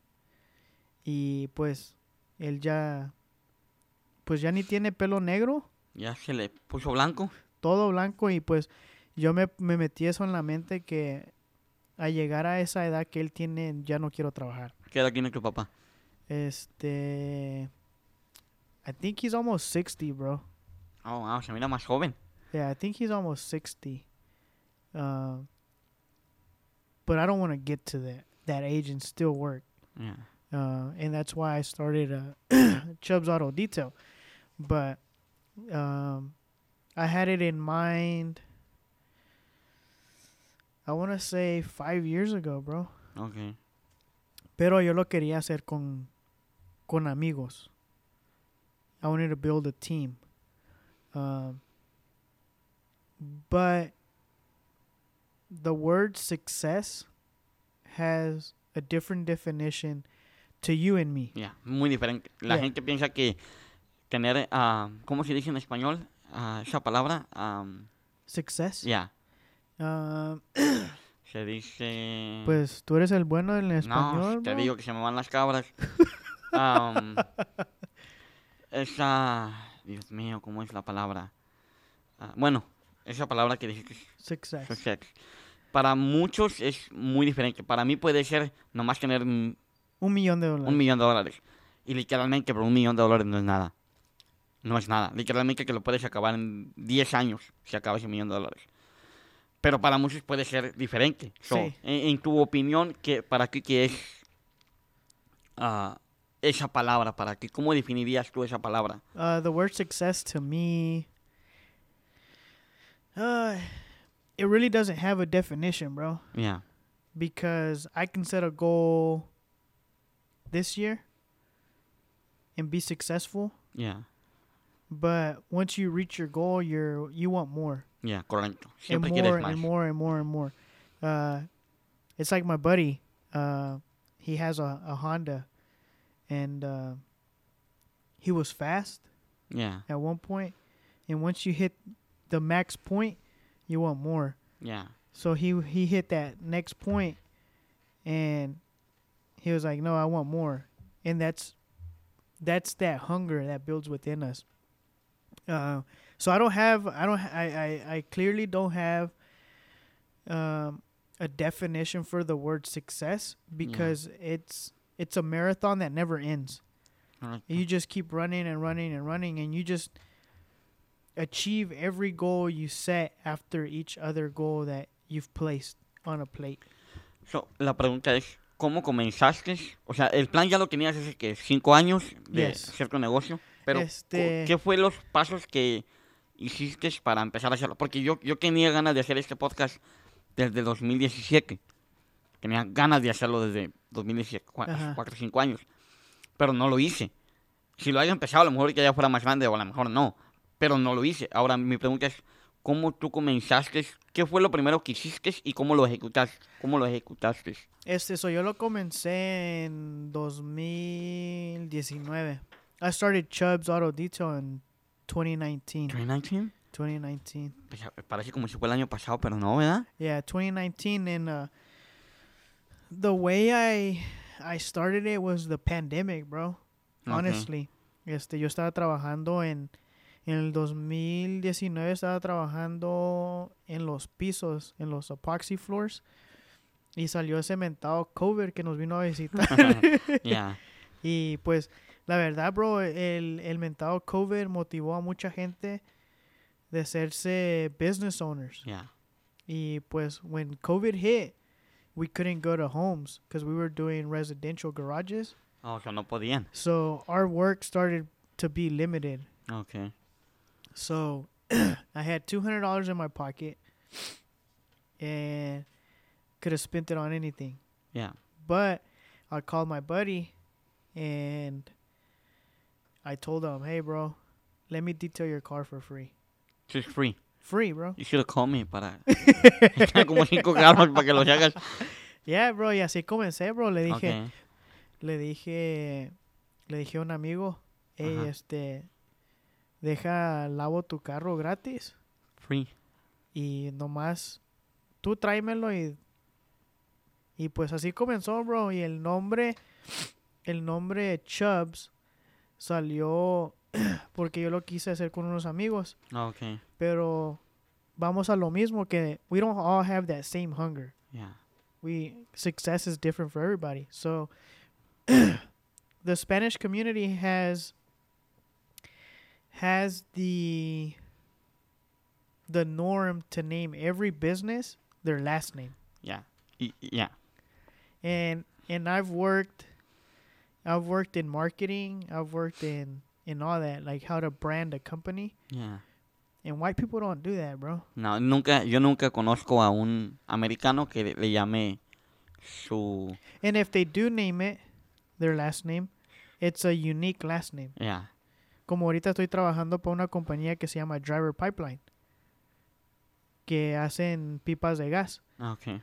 y pues él ya, pues ya ni tiene pelo negro, Ya se le puso blanco. todo blanco y pues yo me, me metí eso en la mente que a llegar a esa edad que él tiene ya no quiero trabajar. ¿Qué edad tiene tu papá? Este, I think he's almost 60, bro. Oh, wow, se mira más joven. Yeah, I think he's almost 60. Uh, but I don't want to get to that that age and still work. Yeah. Uh, and that's why I started uh, Chubb's Auto Detail. But um, I had it in mind. I want to say five years ago, bro. Okay. Pero yo lo quería hacer con con amigos. I wanted to build a team. Um, but the word success has a different definition to you and me. Yeah, muy diferente. La Yeah. gente piensa que tener, ah, ¿cómo se dice en español? Ah, esa palabra, am, Success. ya, Um, se dice... pues tú eres el bueno en español. no, te bro. digo que se me van las cabras. Esa, Dios mío, ¿cómo es la palabra? Ah, bueno, esa palabra que dijiste, Success. success. Para muchos es muy diferente. Para mí puede ser nomás tener un millón de dólares. un millón de dólares. Y literalmente, pero un millón de dólares no es nada. No es nada. Literalmente que lo puedes acabar en 10 años si acabas un millón de dólares. Pero para muchos puede ser diferente. So, Sí. en, en tu opinión, ¿qué, ¿para ti qué es ah, esa palabra? ¿Para ti? ¿Cómo definirías tú esa palabra? Uh, the word success to me, uh, it really doesn't have a definition, bro. Yeah. Because I can set a goal this year and be successful, Yeah. but once you reach your goal, you're you want more Yeah, correcto. and more and more and more and more. Uh, it's like my buddy. Uh, he has a, a Honda, and uh, he was fast. Yeah, at one point, and once you hit the max point, you want more. yeah. So he he hit that next point, and he was like, "No, I want more," and that's that's that hunger that builds within us. Uh, so I don't have I don't I I, I clearly don't have um, a definition for the word success because it's it's a marathon that never ends correcto. you just keep running and running and running and you just achieve every goal you set after each other goal that you've placed on a plate So, la pregunta es, ¿cómo comenzaste? O sea, el plan ya lo tenías hace que cinco años de Yes. hacer tu negocio, pero Este- ¿qué fue los pasos que hiciste para empezar a hacerlo? Porque yo, yo tenía ganas de hacer este podcast desde 2017. Tenía ganas de hacerlo desde 2017, cua- Ajá. cuatro o cinco años, pero no lo hice. Si lo haya empezado, a lo mejor que ya fuera más grande o a lo mejor no, pero no lo hice. Ahora mi pregunta es, ¿cómo tú comenzaste? ¿Qué fue lo primero que hiciste y cómo lo ejecutaste? ¿Cómo lo ejecutaste? este so yo lo comencé en 2019 I started Chubb's Auto Detail in 2019 ¿2019? 2019 eh, parece como si fue el año pasado, pero no, ¿verdad? Yeah, 2019 and uh the way I I started it was the pandemic, bro. Honestly. Este yo estaba trabajando en en el 2019 estaba trabajando en los pisos, en los epoxy floors y salió ese mentado COVID que nos vino a visitar. Ya, y pues la verdad, bro, el el mentado COVID motivó a mucha gente de hacerse business owners. Yeah. Y pues when COVID hit, we couldn't go to homes because we were doing residential garages. Ah, O sea, no podían. So our work started to be limited. Ok. So I had two hundred dollars in my pocket and could have spent it on anything. Yeah. But I called my buddy and I told him, "Hey, bro, let me detail your car for free. It's free. Free, bro." You should have called me para... como cinco carros para que los hagas. Yeah, bro. Y así comencé, bro. Le dije, le dije, le dije a un amigo, hey, Ajá. este, deja lavo tu carro gratis Free. y nomás tú tráemelo y y pues así comenzó, bro. Y el nombre, el nombre Chubbs salió porque yo lo quise hacer con unos amigos, ah, Okay. pero vamos a lo mismo que we don't all have that same hunger. Yeah. we success is different for everybody. So the Spanish community has has the the norm to name every business their last name. Yeah. Y- yeah. And and I've worked I've worked in marketing, I've worked in in all that, like how to brand a company. Yeah. And white people don't do that, bro. No, nunca, yo nunca conozco a un americano que le, le llame su, And if they do name it their last name, it's a unique last name. yeah, como ahorita estoy trabajando para una compañía que se llama Driver Pipeline, que hacen pipas de gas. okay.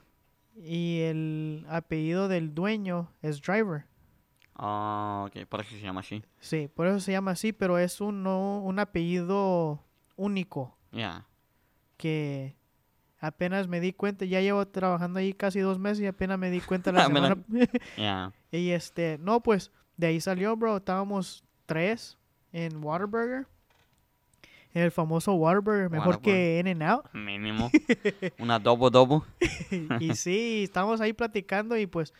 Y el apellido del dueño es Driver. Ah, ok, por eso se llama así. Sí, por eso se llama así, pero es un, no- un apellido único Yeah. que apenas me di cuenta, ya llevo trabajando ahí casi dos meses y apenas me di cuenta la semana. Yeah. y este, no, pues de ahí salió, bro. Estábamos tres en Waterburger. El famoso Waterburger, mejor que In and Out. Mínimo. Una dobo dobo. y sí, estamos ahí platicando y pues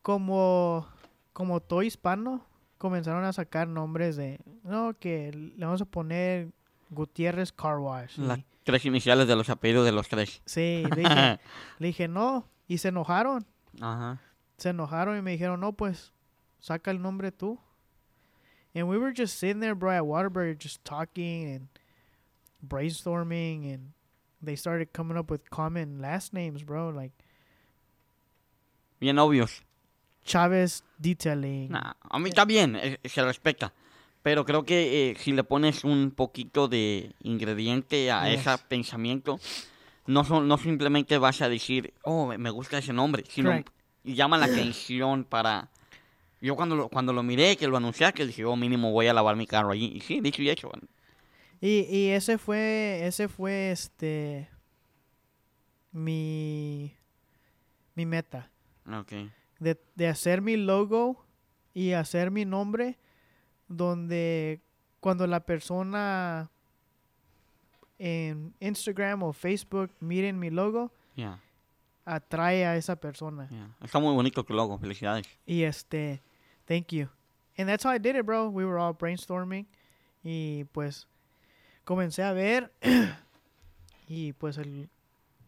como como todo hispano comenzaron a sacar nombres de no que le vamos a poner Gutiérrez Car Wash. Las tres iniciales de los apellidos de los tres. sí, le dije, le dije no y se enojaron, Ajá. se enojaron y me dijeron no pues saca el nombre tú. And we were just sitting there, bro, at Waterbury, just talking and brainstorming, and they started coming up with common last names, bro, like Bien obvios. Chavez Detailing. Nah, a mí está bien, eh, se respeta. Pero creo que eh, si le pones un poquito de ingrediente a Yes. ese pensamiento, no, son, no simplemente vas a decir, oh, me- gusta ese nombre, sino Correct. llama la atención para... Yo cuando lo, cuando lo miré, que lo anunciaste, dije, oh, mínimo voy a lavar mi carro allí. Y sí, dicho y hecho. Y, y ese fue, ese fue este mi mi meta. Ok. De, de hacer mi logo y hacer mi nombre donde cuando la persona en Instagram o Facebook miren mi logo, atrae a esa persona. ya. Está muy bonito tu logo, felicidades. Y este, thank you. And that's how I did it, bro. We were all brainstorming. Y pues comencé a ver. y pues el,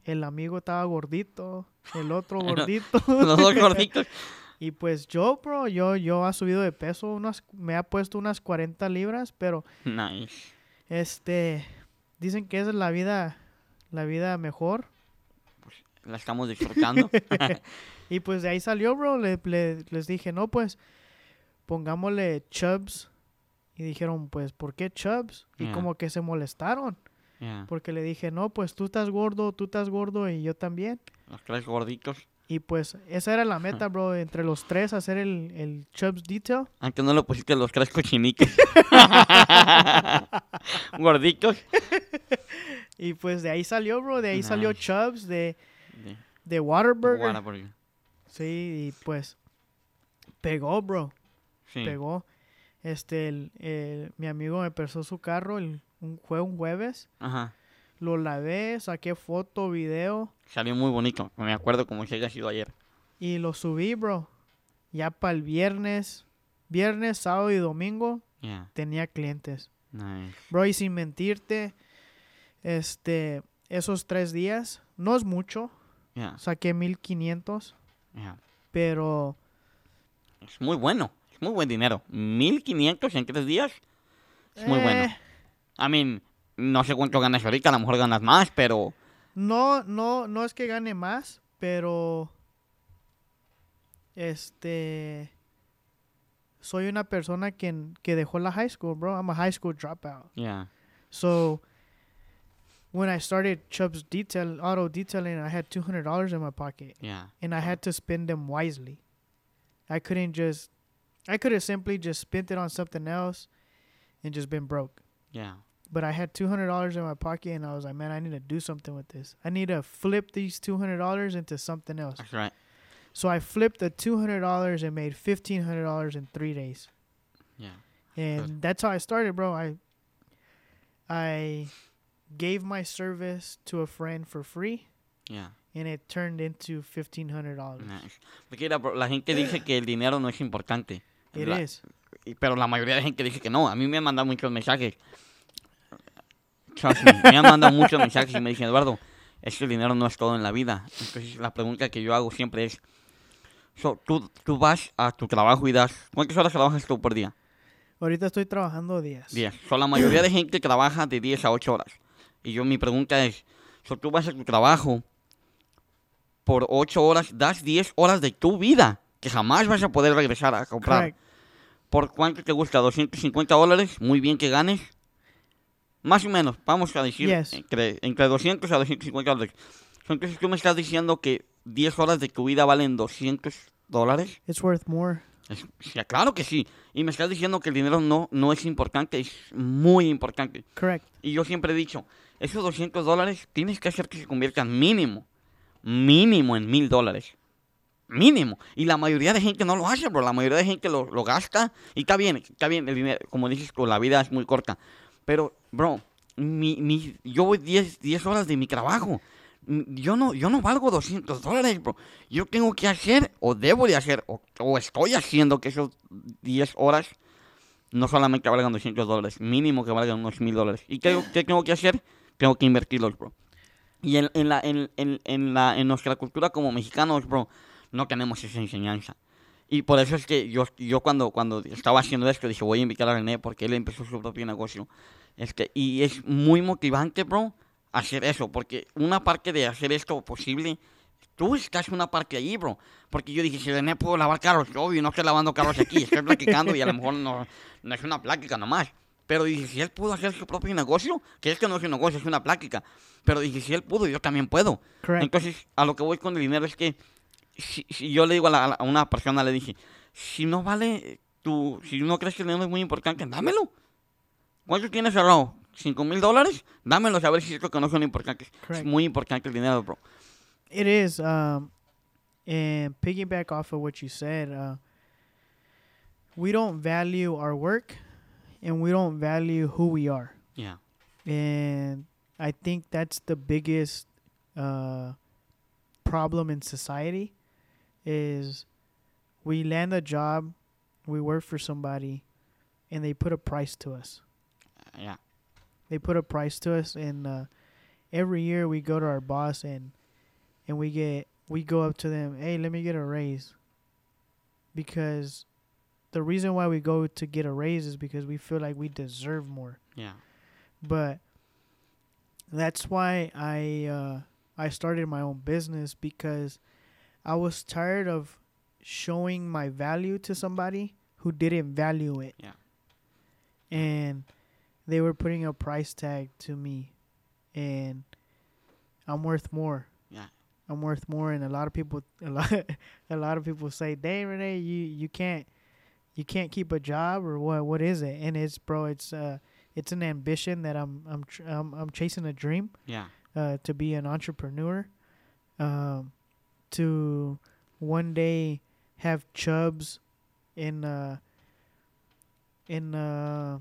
el amigo estaba gordito. El otro gordito. Los dos gorditos. y pues yo, bro, yo, yo ha subido de peso. Unas, me ha puesto unas 40 libras. Pero Nice. este, dicen que esa es la vida, la vida mejor. La estamos disfrutando. Y pues de ahí salió, bro. Le, le- les dije, no, pues pongámosle Chubs. Y dijeron, pues, ¿por qué Chubs? Y Ya. como que se molestaron. Porque le dije, no, pues tú estás gordo, tú estás gordo y yo también. Los tres gorditos. Y pues esa era la meta, bro. Entre los tres hacer el, el Chubs Detail. Aunque no lo pusiste los tres cochiniques. gorditos. Y pues de ahí salió, bro. De ahí salió. Chubs de, De de Waterburger. Whataburger. Sí, y pues pegó, bro. Sí. pegó. Este, el, el- mi amigo me prestó su carro, el, un, fue un jueves. Ajá. Lo lavé, saqué foto, video Salió muy bonito. Me acuerdo como si haya sido ayer. y lo subí, bro. Ya para el viernes, viernes, sábado y domingo tenía clientes. Nice. Bro, y sin mentirte, este, esos tres días, no es mucho, saqué 1500, Ya. pero Es muy bueno. Es muy buen dinero. 1500 en tres días. Es muy bueno. I mean, no sé cuánto ganas ahorita. A lo mejor ganas más, pero. No, no, no es que gane más, pero este soy una persona que, que dejó la high school, bro. I'm a high school dropout. Yeah. So when I started Chubb's detail auto detailing, I had two hundred dollars in my pocket, Yeah. and I had to spend them wisely. I couldn't just, I could have simply just spent it on something else, and just been broke. Yeah. But I had two hundred dollars in my pocket, and I was like, man, I need to do something with this. I need to flip these two hundred dollars into something else. That's right. So I flipped the two hundred dollars and made fifteen hundred dollars in three days. Yeah. And that's how I started, bro. I I gave my service to a friend for free, Yeah. and it turned into fifteen hundred dollars. Nice. Porque mira, bro, la gente dice que el dinero no es importante. It La- is. Pero la mayoría de gente dice que no. A mí me han mandado muchos mensajes. Trust me, me han mandado muchos mensajes y me dicen, Eduardo, es que el dinero no es todo en la vida. Entonces la pregunta que yo hago siempre es, so, tú, tú vas a tu trabajo y das, ¿cuántas horas trabajas tú por día? Ahorita estoy trabajando días. 10. So, la mayoría de gente trabaja de 10 a 8 horas. Y yo mi pregunta es, so, tú vas a tu trabajo por 8 horas, das 10 horas de tu vida que jamás vas a poder regresar a comprar. Correct. ¿Por cuánto te gusta? ¿250 dólares? Muy bien que ganes. Más o menos, vamos a decir, Yes. entre, entre 200 a 250 dólares. Entonces tú me estás diciendo que 10 horas de tu vida valen 200 dólares. It's worth more. Es- sí, claro que sí. Y me estás diciendo que el dinero no, no es importante, es muy importante. Correct. Y yo siempre he dicho, esos 200 dólares tienes que hacer que se conviertan mínimo, mínimo en mil dólares. Mínimo. Y la mayoría de gente no lo hace, bro. La mayoría de gente lo, lo gasta. Y está bien, está bien el dinero. Como dices, tú, la vida es muy corta. Pero, bro, mi, mi, yo voy 10, 10 horas de mi trabajo. Mm, Yo no, yo no valgo 200 dólares, bro. Yo tengo que hacer, o debo de hacer, o, o estoy haciendo que esos 10 horas no solamente valgan 200 dólares, mínimo que valgan unos mil dólares. ¿Y qué, qué tengo que hacer? Tengo que invertirlos, bro. Y en, en la, en, en la, en nuestra cultura como mexicanos, bro, no tenemos esa enseñanza. Y por eso es que yo, yo cuando, cuando estaba haciendo esto, dije, voy a invitar a René porque él empezó su propio negocio. Este, y es muy motivante, bro, hacer eso, porque una parte de hacer esto posible, tú estás una parte ahí, bro. Porque yo dije, si René puedo lavar carros, obvio, no estoy lavando carros aquí, estoy platicando y a lo mejor no, no es una plática nomás. Pero dije, si él pudo hacer su propio negocio, que es que no es un negocio, es una plática. Pero dije, si él pudo, yo también puedo. Correct. Entonces, a lo que voy con el dinero es que si, si yo le digo a, la- a una persona, le dije, si no vale tu, si no crees que el dinero es muy importante, dámelo. ¿Cuánto tienes ahorrado? ¿Cinco mil dólares? Dámelo a ver si es lo que no son importantes. Es Correct. muy importante el dinero, bro. It is. Um, and piggyback off of what you said, uh, we don't value our work, and we don't value who we are. Yeah. and I think that's the biggest uh, problem in society is we land a job, we work for somebody, and they put a price to us. Yeah. They put a price to us, and uh, every year we go to our boss and and we get we go up to them, hey, let me get a raise, because the reason why we go to get a raise is because we feel like we deserve more Yeah. but that's why I uh, I started my own business because I was tired of showing my value to somebody who didn't value it. Yeah. And they were putting a price tag to me and I'm worth more. Yeah. I'm worth more and a lot of people a lot a lot of people say, "Dang, Renee, you you can't you can't keep a job or what what is it?" And it's bro, it's uh it's an ambition that I'm I'm tr- I'm, I'm chasing a dream Yeah. uh, to be an entrepreneur, um, to one day have Chubs in uh, in uh,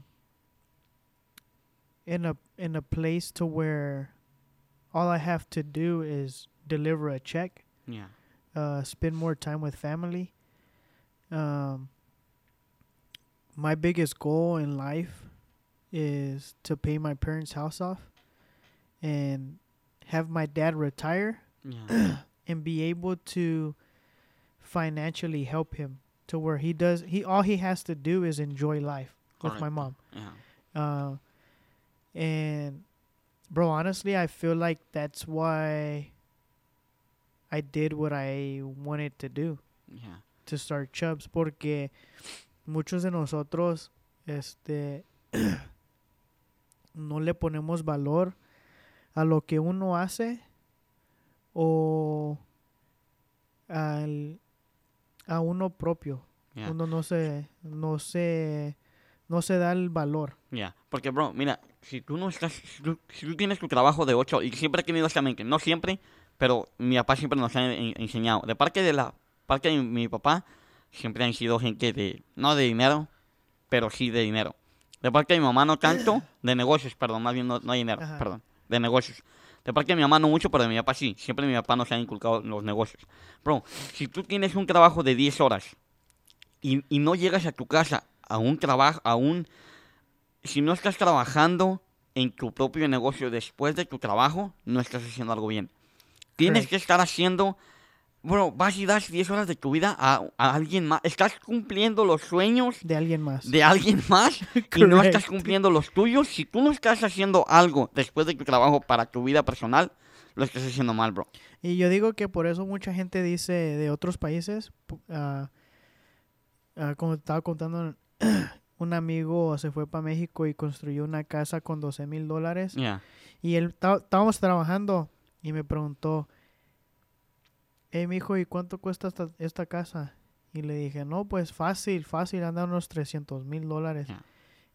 in a in a place to where all I have to do is deliver a check, Yeah. uh, spend more time with family. Um, my biggest goal in life is to pay my parents' house off and have my dad retire Yeah. and be able to financially help him to where he does he all he has to do is enjoy life with my mom. Yeah. Uh, and bro, honestly, I feel like that's why I did what I wanted to do Yeah. to start Chubs porque muchos de nosotros este no le ponemos valor a lo que uno hace o al, a uno propio. Yeah. Uno no se no se no se da el valor. Ya, porque, bro, mira, si tú no estás, si tú, si tú tienes tu trabajo de 8, y siempre he tenido esta mente, no siempre, pero mi papá siempre nos ha en- enseñado. De parte de la parte de mi papá, siempre han sido gente de, no de dinero, pero sí de dinero. De parte de mi mamá no tanto, de negocios, perdón, más bien no, no hay dinero, Ajá. perdón, de negocios. De parte de mi mamá no mucho, pero de mi papá sí. Siempre mi papá nos ha inculcado los negocios. Bro, si tú tienes un trabajo de 10 horas y, y no llegas a tu casa a un trabajo, a un... Si no estás trabajando en tu propio negocio después de tu trabajo, no estás haciendo algo bien. Tienes que estar haciendo... Bro, vas y das 10 horas de tu vida a, a alguien más. Estás cumpliendo los sueños De alguien más. de alguien más y no estás cumpliendo los tuyos. Si tú no estás haciendo algo después de tu trabajo para tu vida personal, lo estás haciendo mal, bro. Y yo digo que por eso mucha gente dice de otros países, ah, ah, como estaba contando, un amigo se fue para México y construyó una casa con 12 mil dólares. Yeah. Y él estábamos trabajando y me preguntó, hey, mijo, ¿y cuánto cuesta esta, esta casa? Y le dije, no, pues fácil, fácil, anda unos 300 mil dólares. Ya.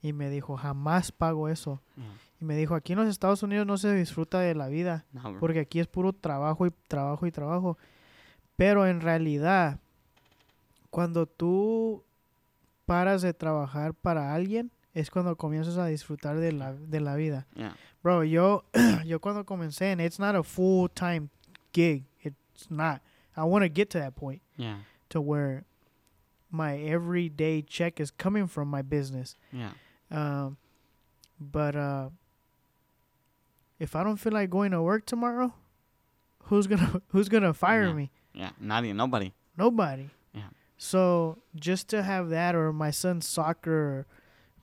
Y me dijo, jamás pago eso. Yeah. Y me dijo, aquí en los Estados Unidos no se disfruta de la vida. No. Porque aquí es puro trabajo y trabajo y trabajo. Pero en realidad, cuando tú paras de trabajar para alguien, es cuando comienzas a disfrutar de la, de la vida. Yeah. Bro, yo, yo cuando comencé, it's not a full time gig. It's not. I want to get to that point Yeah. to where my everyday check is coming from my business. Yeah. Um, but uh, if I don't feel like going to work tomorrow, who's gonna who's gonna fire Yeah. me? Yeah. Nadie, nobody. Nobody. Yeah. So just to have that, or my son's soccer, or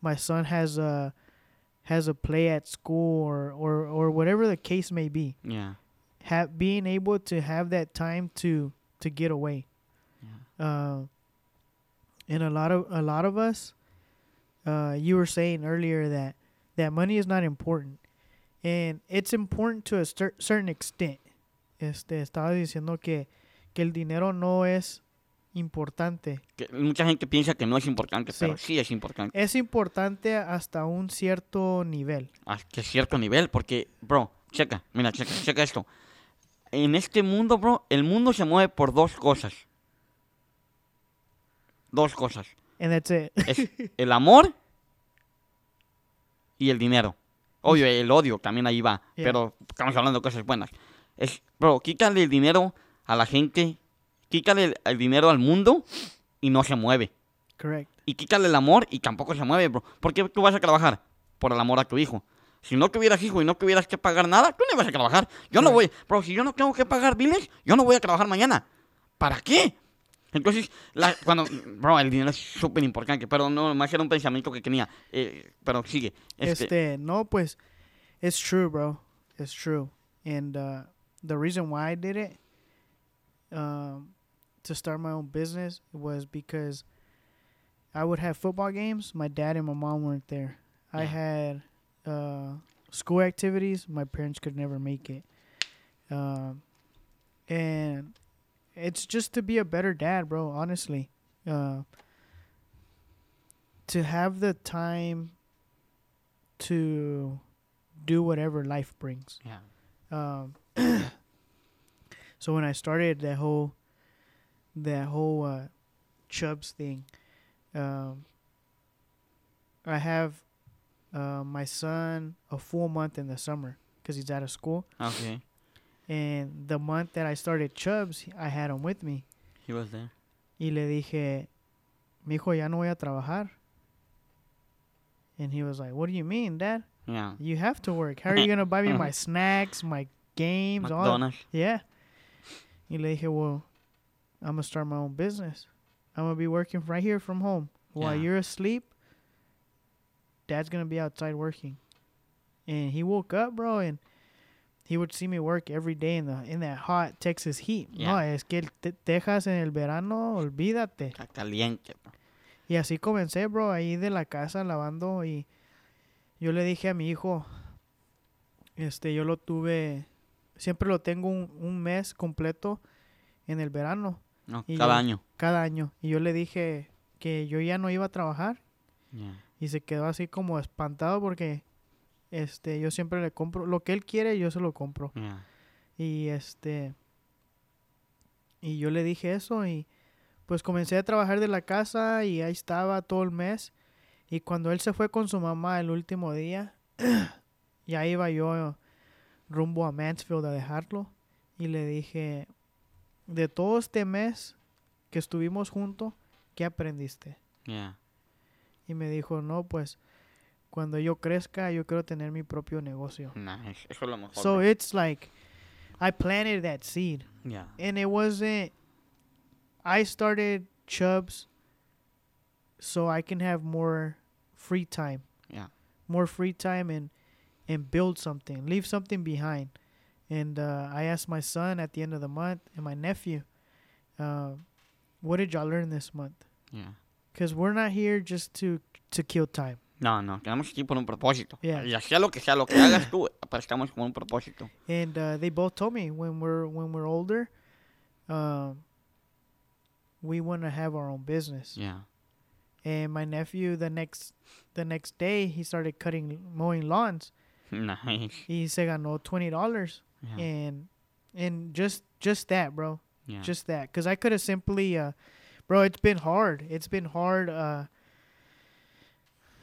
my son has a has a play at school, or or or whatever the case may be, Yeah. Have being able to have that time to to get away. Yeah. Uh, and a lot of a lot of us, uh, you were saying earlier that that money is not important, and it's important to a cer- certain extent. Este estaba diciendo que que el dinero no es importante. Que mucha gente piensa que no es importante, Sí. pero sí es importante. Es importante hasta un cierto nivel. Hasta cierto nivel, porque, bro, checa, mira, checa, checa esto. En este mundo, bro, el mundo se mueve por dos cosas. Dos cosas. And that's it. Es el amor y el dinero. Obvio, el odio también ahí va, Yeah. pero estamos hablando de cosas buenas. Es, bro, quítale el dinero a la gente, quítale el, el dinero al mundo y no se mueve. Correct. Y quítale el amor y tampoco se mueve, bro. ¿Por qué tú vas a trabajar? Por el amor a tu hijo. Si no tuvieras hijo y no tuvieras que pagar nada, tú no ibas a trabajar. Yo no voy, bro, si yo no tengo que pagar biles, yo no voy a trabajar mañana. ¿Para qué? Entonces, la- cuando, bro, el dinero es súper importante, pero no, más era un pensamiento que tenía. Eh, pero sigue. Este, Este, no, pues, it's true, bro. It's true. And uh, the reason why I did it, um, to start my own business, was because I would have football games. My dad and my mom weren't there. I had uh, school activities. My parents could never make it. Um, and it's just to be a better dad, bro. Honestly, uh, to have the time to do whatever life brings. yeah. Um, so when I started that whole that whole uh, Chubbs thing, um, I have uh, my son a full month in the summer because he's out of school, Okay. and the month that I started Chubbs, I had him with me. He was there. Y le dije, mi hijo, ya no voy a trabajar. And he was like, what do you mean, Dad? Yeah. You have to work. How are you gonna buy me my snacks, my games, all? McDonald's. Yeah. Y le dije, well, I'm gonna start my own business. I'm gonna be working right here from home while Yeah. you're asleep. Dad's gonna be outside working. And he woke up, bro, and he would see me work every day in the in that hot Texas heat. No, es que el te- Texas en el verano, olvídate. Está caliente, bro. Y así comencé, bro, ahí de la casa lavando y yo le dije a mi hijo, este, yo lo tuve, siempre lo tengo un, un mes completo en el verano, No, Y cada yo- año. cada año. Y yo le dije que yo ya no iba a trabajar Yeah. Y se quedó así como espantado porque, este, yo siempre le compro, lo que él quiere yo se lo compro. Yeah. Y este. Y yo le dije eso y pues comencé a trabajar de la casa y ahí estaba todo el mes. Y cuando él se fue con su mamá el último día, ya iba yo rumbo a Mansfield a dejarlo. Y le dije, de todo este mes que estuvimos juntos, ¿qué aprendiste? Yeah. Y me dijo, no, pues cuando yo crezca, yo quiero tener mi propio negocio. Eso es lo mejor. So it's like, I planted that seed. Yeah. And it wasn't, I started Chubbs so I can have more free time. Yeah. More free time and, and build something, leave something behind. And uh, I asked my son at the end of the month and my nephew, uh, what did y'all learn this month? Yeah. Because we're not here just to, to kill time. No, no, tenemos aquí por un propósito. Yeah. Y sea lo que sea, lo que hagas tú, pero estamos con un propósito. and uh, they both told me when we're when we're older, um, we want to have our own business. Yeah. And my nephew, the next the next day, he started cutting mowing lawns. Nice. He se ganó twenty dollars, Yeah. and and just just that, bro, Yeah. just that, because I could have simply, uh, bro, it's been hard. It's been hard. Uh,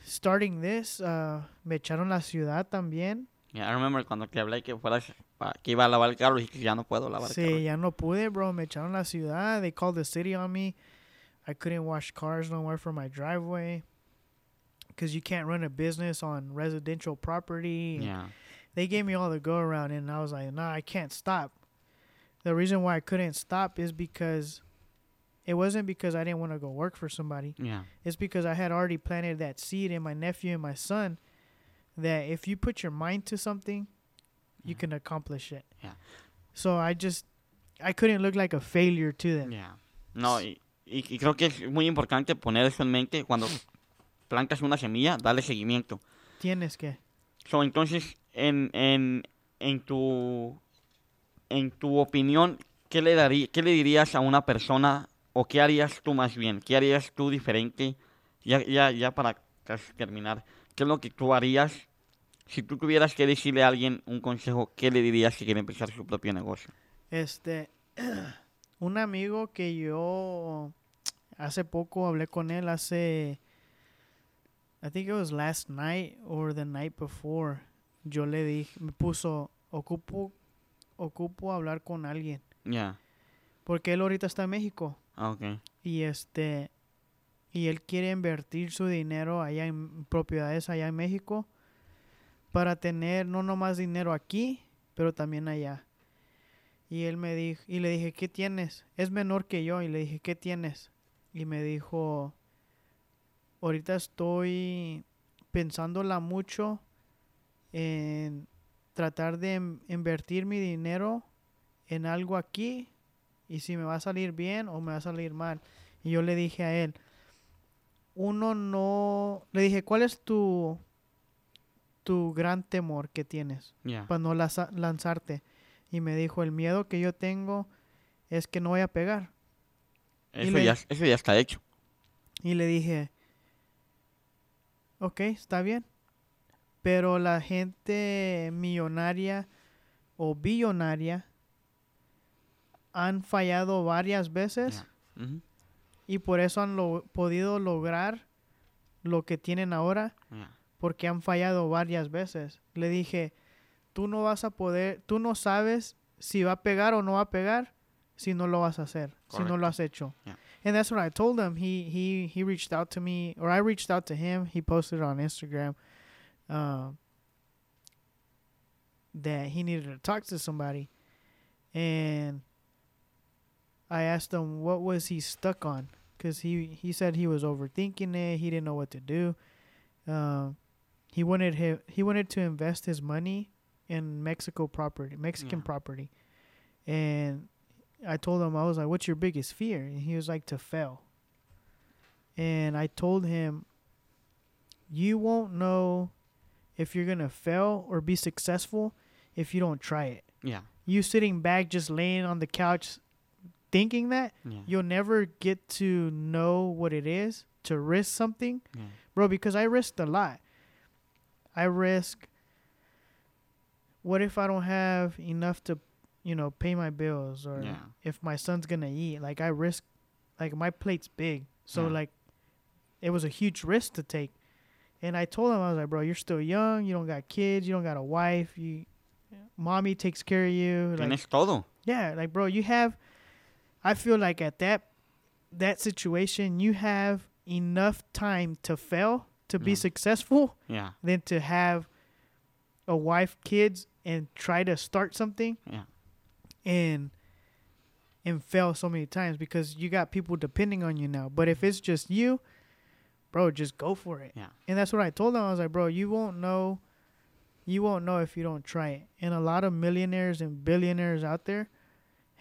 starting this, uh, me echaron la ciudad también. Yeah, I remember cuando te hablé que fueras, pa- que iba a lavar el carro y que ya no puedo lavar el Sí, carro. ya no pude, bro. Me echaron la ciudad. They called the city on me. I couldn't wash cars no more from my driveway. Because you can't run a business on residential property. Yeah. They gave me all the go around, and I was like, nah, I can't stop. The reason why I couldn't stop is because it wasn't because I didn't want to go work for somebody. Yeah. It's because I had already planted that seed in my nephew and my son that if you put your mind to something, you can accomplish it. Yeah. So I just, I couldn't look like a failure to them. Yeah. No, y, y, creo que es muy importante poner eso en mente cuando plantas una semilla, darle seguimiento. Tienes que. So, entonces, en, en, en tu en tu opinión, ¿qué le darí- qué le dirías a una persona o qué harías tú más bien? ¿Qué harías tú diferente? Ya, ya, ya para casi terminar, ¿qué es lo que tú harías si tú tuvieras que decirle a alguien un consejo? ¿Qué le dirías si quiere empezar su propio negocio? Este, un amigo que yo hace poco hablé con él hace, I think it was last night or the night before. Yo le dije, me puso, ocupo, ocupo hablar con alguien. Ya, Porque él ahorita está en México. Ah, ok. Y este, y él quiere invertir su dinero allá en propiedades allá en México para tener no nomás dinero aquí, pero también allá. Y él me dijo, y le dije, ¿qué tienes? Es menor que yo, y le dije, ¿qué tienes? Y me dijo, ahorita estoy pensándola mucho en tratar de in- invertir mi dinero en algo aquí y si me va a salir bien o me va a salir mal. Y yo le dije a él, uno no, le dije, ¿cuál es tu, tu gran temor que tienes Ya, para no laza- lanzarte? Y me dijo, el miedo que yo tengo es que no voy a pegar. eso, le- ya, eso ya está hecho. Y le dije, ok, está bien. Pero la gente millonaria o billonaria han fallado varias veces y por eso han lo- podido lograr lo que tienen ahora porque han fallado varias veces. Le dije, tú no vas a poder, tú no sabes si va a pegar o no va a pegar si no lo vas a hacer, si no lo has hecho. Yeah. And that's what I told him. He he he reached out to me, or I reached out to him. He posted on Instagram um, that he needed to talk to somebody, and I asked him what was he stuck on because he he said he was overthinking it. He didn't know what to do. Um, he wanted he, he wanted to invest his money in Mexico property, Mexican Yeah. property, and I told him I was like, "What's your biggest fear?" And he was like, "To fail." And I told him, "You won't know if you're gonna fail or be successful if you don't try it. Yeah. You sitting back, just laying on the couch, thinking that ya, you'll never get to know what it is to risk something, ya. bro. Because I risked a lot. I risk. What if I don't have enough to, you know, pay my bills, or Yeah. if my son's gonna eat? Like I risk, like my plate's big, so Yeah. like, it was a huge risk to take. And I told him I was like, bro, you're still young. You don't got kids. You don't got a wife. You, mommy takes care of you. Like, Tienes todo. yeah, like bro, you have. I feel like at that that situation, you have enough time to fail to be Yeah. successful Yeah, than to have a wife, kids, and try to start something yeah, and and fail so many times because you got people depending on you now. But if it's just you, bro, just go for it. Yeah. And that's what I told them. I was like, bro, you won't know you won't know if you don't try it. And a lot of millionaires and billionaires out there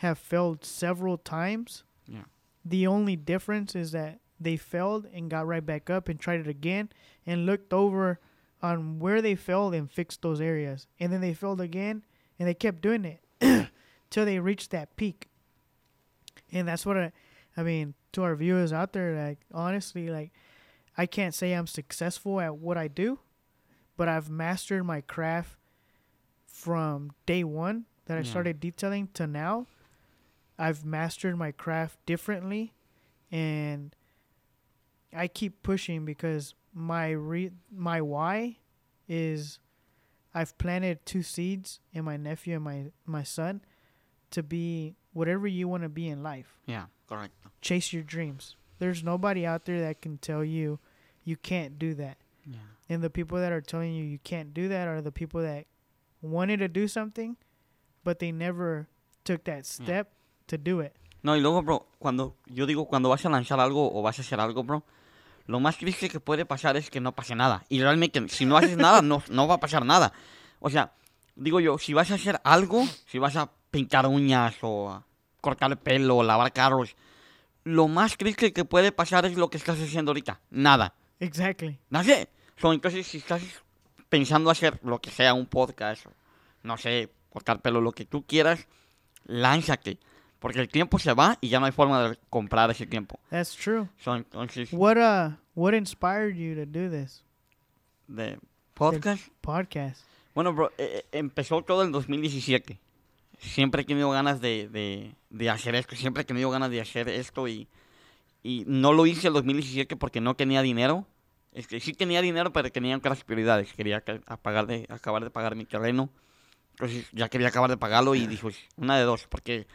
have failed several times. Yeah. The only difference is that they failed and got right back up and tried it again and looked over on where they failed and fixed those areas. And then they failed again and they kept doing it till they reached that peak. And that's what I, I mean to our viewers out there. Like honestly, like I can't say I'm successful at what I do, but I've mastered my craft from day one that I Yeah. started detailing to now. I've mastered my craft differently, and I keep pushing because my re- my why is I've planted two seeds in my nephew and my my son to be whatever you want to be in life. yeah, correct. Chase your dreams. There's nobody out there that can tell you you can't do that. Yeah, And the people that are telling you you can't do that are the people that wanted to do something, but they never took that step to do it. No, y luego, bro, cuando yo digo cuando vas a lanzar algo o vas a hacer algo, bro, lo más triste que puede pasar es que no pase nada. Y realmente, si no haces nada, no, no va a pasar nada. O sea, digo yo, si vas a hacer algo, si vas a pintar uñas o a cortar el pelo o lavar carros, lo más triste que puede pasar es lo que estás haciendo ahorita. Nada. Exactly. Sé. So, entonces, si estás pensando hacer lo que sea, un podcast, no sé, cortar pelo, lo que tú quieras, lánzate. Porque el tiempo se va y ya no hay forma de comprar ese tiempo. That's true. So, entonces, What uh what inspired you to do this de podcast. podcast? Bueno, bro, eh, eh, empezó todo el 2017. Siempre he tenido ganas de, de, de hacer esto, siempre he tenido ganas de hacer esto y, y no lo hice el 2017 porque no tenía dinero. Es que sí tenía dinero, pero tenía otras prioridades. Quería apagar de, acabar de pagar mi terreno. Entonces ya quería acabar de pagarlo y dije, pues, una de dos, porque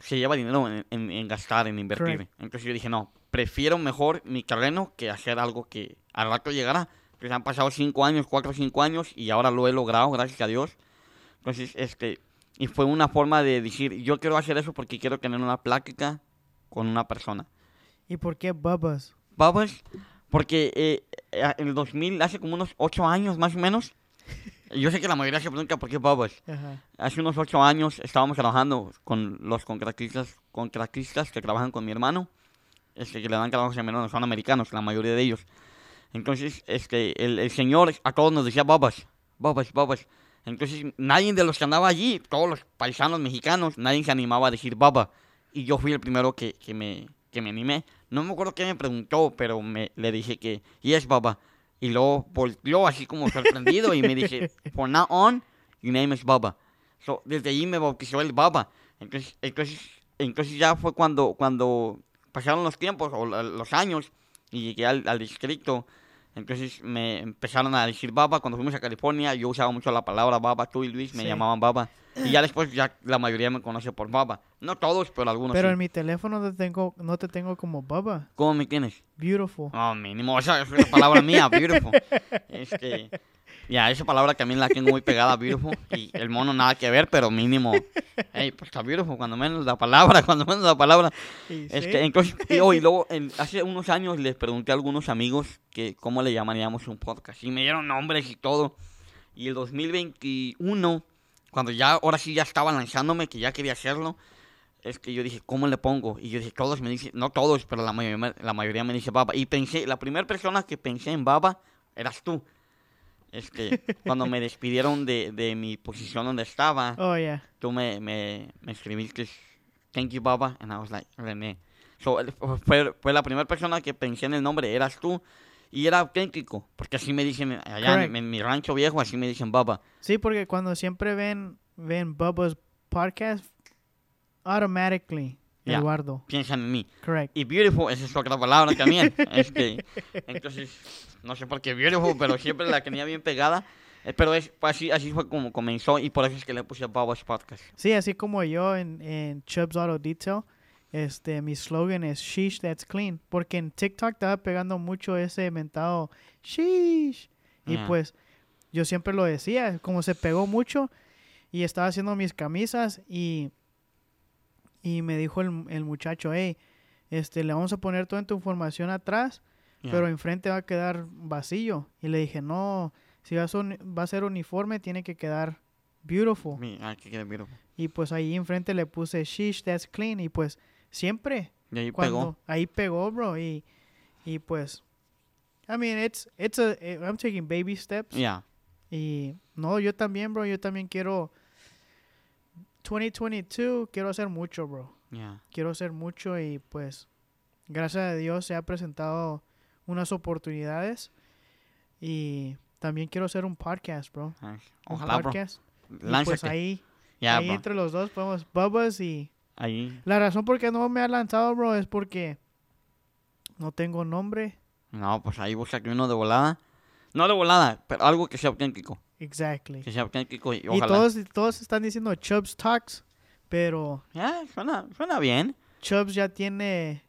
se lleva dinero en, en- en gastar, en invertir. Correct. Entonces yo dije, no, prefiero mejor mi terreno que hacer algo que al rato llegará. Pues han pasado cinco años, cuatro o cinco años y ahora lo he logrado, gracias a Dios. Entonces, este, y fue una forma de decir, yo quiero hacer eso porque quiero tener una plática con una persona. ¿Y por qué Bubba's? Babas, porque eh, eh, en el 2000, hace como unos ocho años más o menos, yo sé que la mayoría se pregunta por qué Babas. Ajá. Hace unos ocho años estábamos trabajando con los contratistas, contratistas que trabajan con mi hermano, este, que le dan trabajos a mi hermano, son americanos, la mayoría de ellos. Entonces, este, el, el señor a todos nos decía babas, babas, babas. Entonces, nadie de los que andaba allí, todos los paisanos mexicanos, nadie se animaba a decir baba. Y yo fui el primero que, que, me, que me animé. No me acuerdo qué me preguntó, pero me, le dije que, yes, baba. Y luego volteó así como sorprendido y me dice, for now on, your name is Baba. So, desde allí me bautizó el Baba. Entonces, entonces, entonces ya fue cuando, cuando pasaron los tiempos o los años y llegué al, al distrito. Entonces me empezaron a decir Baba. Cuando fuimos a California, yo usaba mucho la palabra Baba. Tú y Luis me Sí. llamaban Baba. Y ya después ya la mayoría me conoce por Baba. No todos, pero algunos Pero sí. en mi teléfono no te tengo no te tengo como Bubba. ¿Cómo me tienes? Beautiful. Oh, mínimo, esa es una palabra mía, beautiful. Este, ya, esa palabra también la tengo muy pegada, beautiful. Y el mono nada que ver, pero mínimo. Hey, pues está beautiful, cuando menos la palabra, cuando menos la palabra. Y Este, sí, entonces, y, oh, y luego, en- hace unos años les pregunté a algunos amigos que cómo le llamaríamos un podcast. Y me dieron nombres y todo. Y el 2021, cuando ya, ahora sí ya estaba lanzándome, que ya quería hacerlo, es que yo dije, ¿cómo le pongo? Y yo dije, todos me dicen, no todos, pero la mayoría, la mayoría me dice Baba. Y pensé, la primera persona que pensé en Baba eras tú. Este, cuando me despidieron de, de mi posición donde estaba, Oh yeah. tú me, me, me escribiste, thank you, Baba, and I was like, René. So, fue, fue la primera persona que pensé en el nombre, eras tú, y era auténtico, porque así me dicen allá en, mi rancho viejo, así me dicen Baba. Sí, porque cuando siempre ven ven Bubba's podcast, automatically Yeah. Eduardo. piensan en mí. Correct. Y beautiful, esa es otra palabra también. este, entonces, no sé por qué beautiful, pero siempre la tenía bien pegada. Eh, Pero es, pues, así, así fue como comenzó y por eso es que le puse Bubba's Podcast. Sí, así como yo en, en Chubbs Auto Detail, este, mi slogan es Sheesh, that's clean. Porque en TikTok estaba pegando mucho ese mentado Sheesh. Y Yeah. pues yo siempre lo decía, como se pegó mucho y estaba haciendo mis camisas y, y me dijo el, el muchacho, hey, este, le vamos a poner toda tu información atrás, Yeah. pero enfrente va a quedar vacío. Y le dije, no, si va a, va a ser uniforme, tiene que quedar beautiful. Ah, que quede beautiful. Y pues ahí enfrente le puse sheesh, that's clean. Y pues siempre Y ahí cuando pegó. ahí pegó, bro. Y, y pues, I mean, it's, it's a, eh, I'm taking baby steps. Yeah. Y no, yo también, bro. Yo también quiero, 2022, quiero hacer mucho, bro. Yeah. Quiero hacer mucho y pues, gracias a Dios se ha presentado unas oportunidades. Y también quiero hacer un podcast, bro. Un Ojalá, bro. podcast. Y pues ahí, Ya, ahí bro. entre los dos podemos, Bubba's y... Ahí. La razón por qué no me ha lanzado, bro, es porque no tengo nombre. No, pues ahí búscate uno de volada. No de volada, pero algo que sea auténtico. Exactly. Que sea auténtico y Y ojalá. todos, todos están diciendo Chubbs Talks, pero Ya, suena, suena bien. Chubbs ya tiene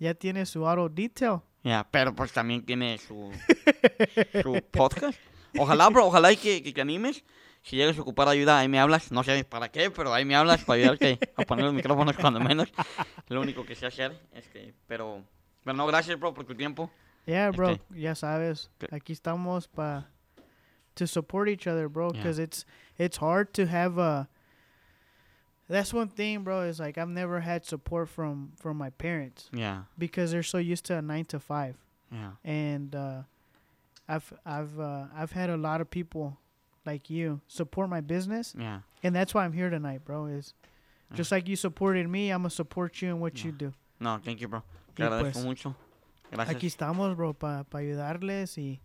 ya tiene su auto detail. Ya, pero pues también tiene su, su podcast. Ojalá, bro, ojalá y que, que te animes. Si llegas a ocupar ayuda, ahí me hablas. No sé para qué, pero ahí me hablas para ayudarte a poner los micrófonos cuando menos. Lo único que sé hacer. Este, pero, pero no, gracias, bro, por tu tiempo. Yeah, bro, Ok. ya sabes. Aquí estamos para to support each other, bro, Yeah. because it's it's hard to have a That's one thing, bro, is like I've never had support from from my parents Yeah, because they're so used to a 9 to 5. yeah, and uh, I've I've uh, I've had a lot of people like you support my business, yeah. and that's why I'm here tonight, bro. Is just like you supported me, I'm gonna support you in what you do. No, thank you, bro. Te agradezco pues, mucho. Gracias. Aquí estamos, bro, para ayudarles y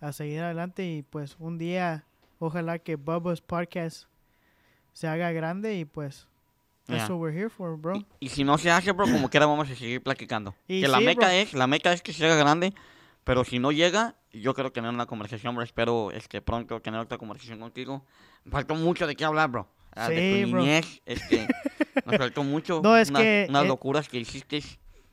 a seguir adelante y pues un día ojalá que Bubba's podcast se haga grande y pues that's Yeah. what we're here for, bro. Y, y si no se hace, bro, como quiera vamos a seguir platicando. Y que la sí, meca bro. es, la meca es que se haga grande, pero si no llega, yo quiero tener una conversación, bro. Espero este, pronto tener otra conversación contigo. Me faltó mucho de qué hablar, bro. Ah, de Sí, tu bro. niñez, este, nos faltó mucho. No, es unas, que, unas eh, locuras que hiciste.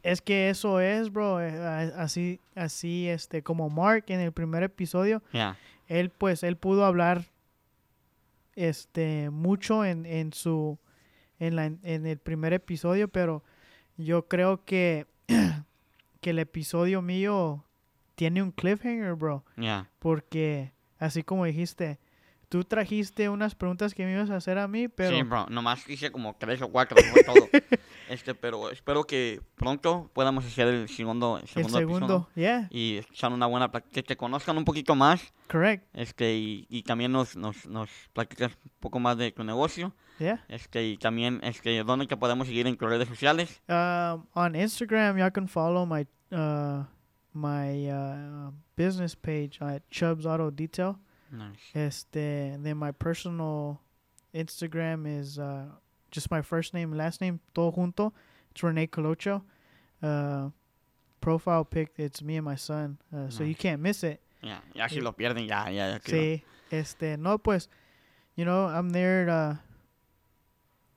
Es que eso es, bro, eh, así así este como Mark en el primer episodio Ya, él pues él pudo hablar este mucho en, en su en la en el primer episodio pero yo creo que que el episodio mío tiene un cliffhanger bro. Porque así como dijiste tú trajiste unas preguntas que me ibas a hacer a mí pero Sí, bro. Nomás hice como tres o cuatro, fue todo. este, pero espero que pronto podamos hacer el segundo, el el segundo, segundo episodio. yeah Y echar una buena que te conozcan un poquito más. correct Este, y, y también nos, nos, nos platicas un poco más de tu negocio. yeah Este, y también, este, dónde te podemos seguir en tus redes sociales. Um, on Instagram, y'all can follow my uh, my uh, business page at Chubbs Auto Detail. Nice. Este, then my personal Instagram is uh, just my first name, last name, todo junto. It's Rene Colocho. Uh, profile pic, it's me and my son, uh, so you can't miss it. Ya, ya si lo pierden, ya, ya, ya. Sí, este, no, pues, you know, I'm there uh,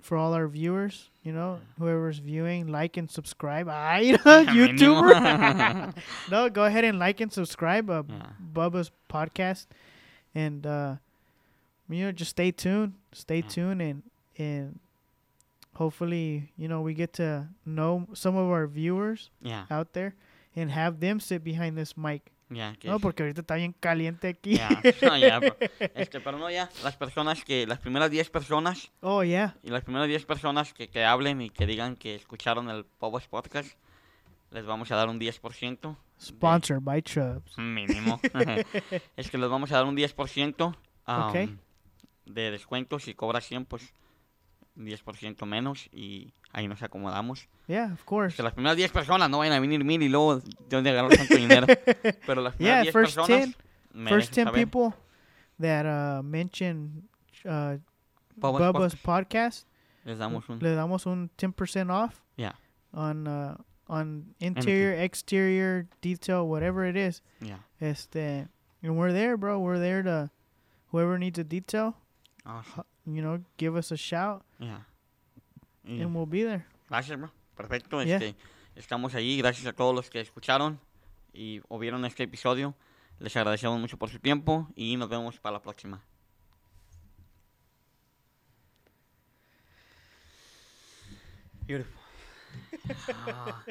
for all our viewers, you know, whoever's viewing, like and subscribe. Ay, YouTuber. No, go ahead and like and subscribe, uh, Yeah. Bubba's podcast, and uh, you know, just stay tuned, stay Yeah. tuned, and and hopefully, you know, we get to know some of our viewers Ya, out there and have them sit behind this mic. que No, porque ahorita está bien caliente aquí. Ya, no, bro. Este, pero no, ya, las personas que, las primeras 10 personas Oh yeah. y las primeras 10 personas que, que hablen y que digan que escucharon el Pobos Podcast, les vamos a dar un 10%. Sponsored by Chubbs. Mínimo. es que les vamos a dar un 10% um, de descuento. Si cobras 100, pues 10% menos y ahí nos acomodamos. Yeah, of course. Que las primeras 10 personas no vayan a venir mil y luego de dónde agarrar tanto dinero. Pero las primeras Yeah, 10 first personas 10 me First dejan 10 saber. people that uh, mention uh, Bubba's podcast, Les damos un... le damos un 10% off Yeah, on uh, on interior, exterior, detail, whatever it is. yeah. Este, and we're there, bro. We're there to whoever needs a detail, Awesome. you know, give us a shout Yeah. Y- and we'll be there. Gracias, bro. Perfecto. Yeah. Este, estamos allí. Gracias a todos los que escucharon y o vieron este episodio. Les agradecemos mucho por su tiempo y nos vemos para la próxima. Beautiful. Ah.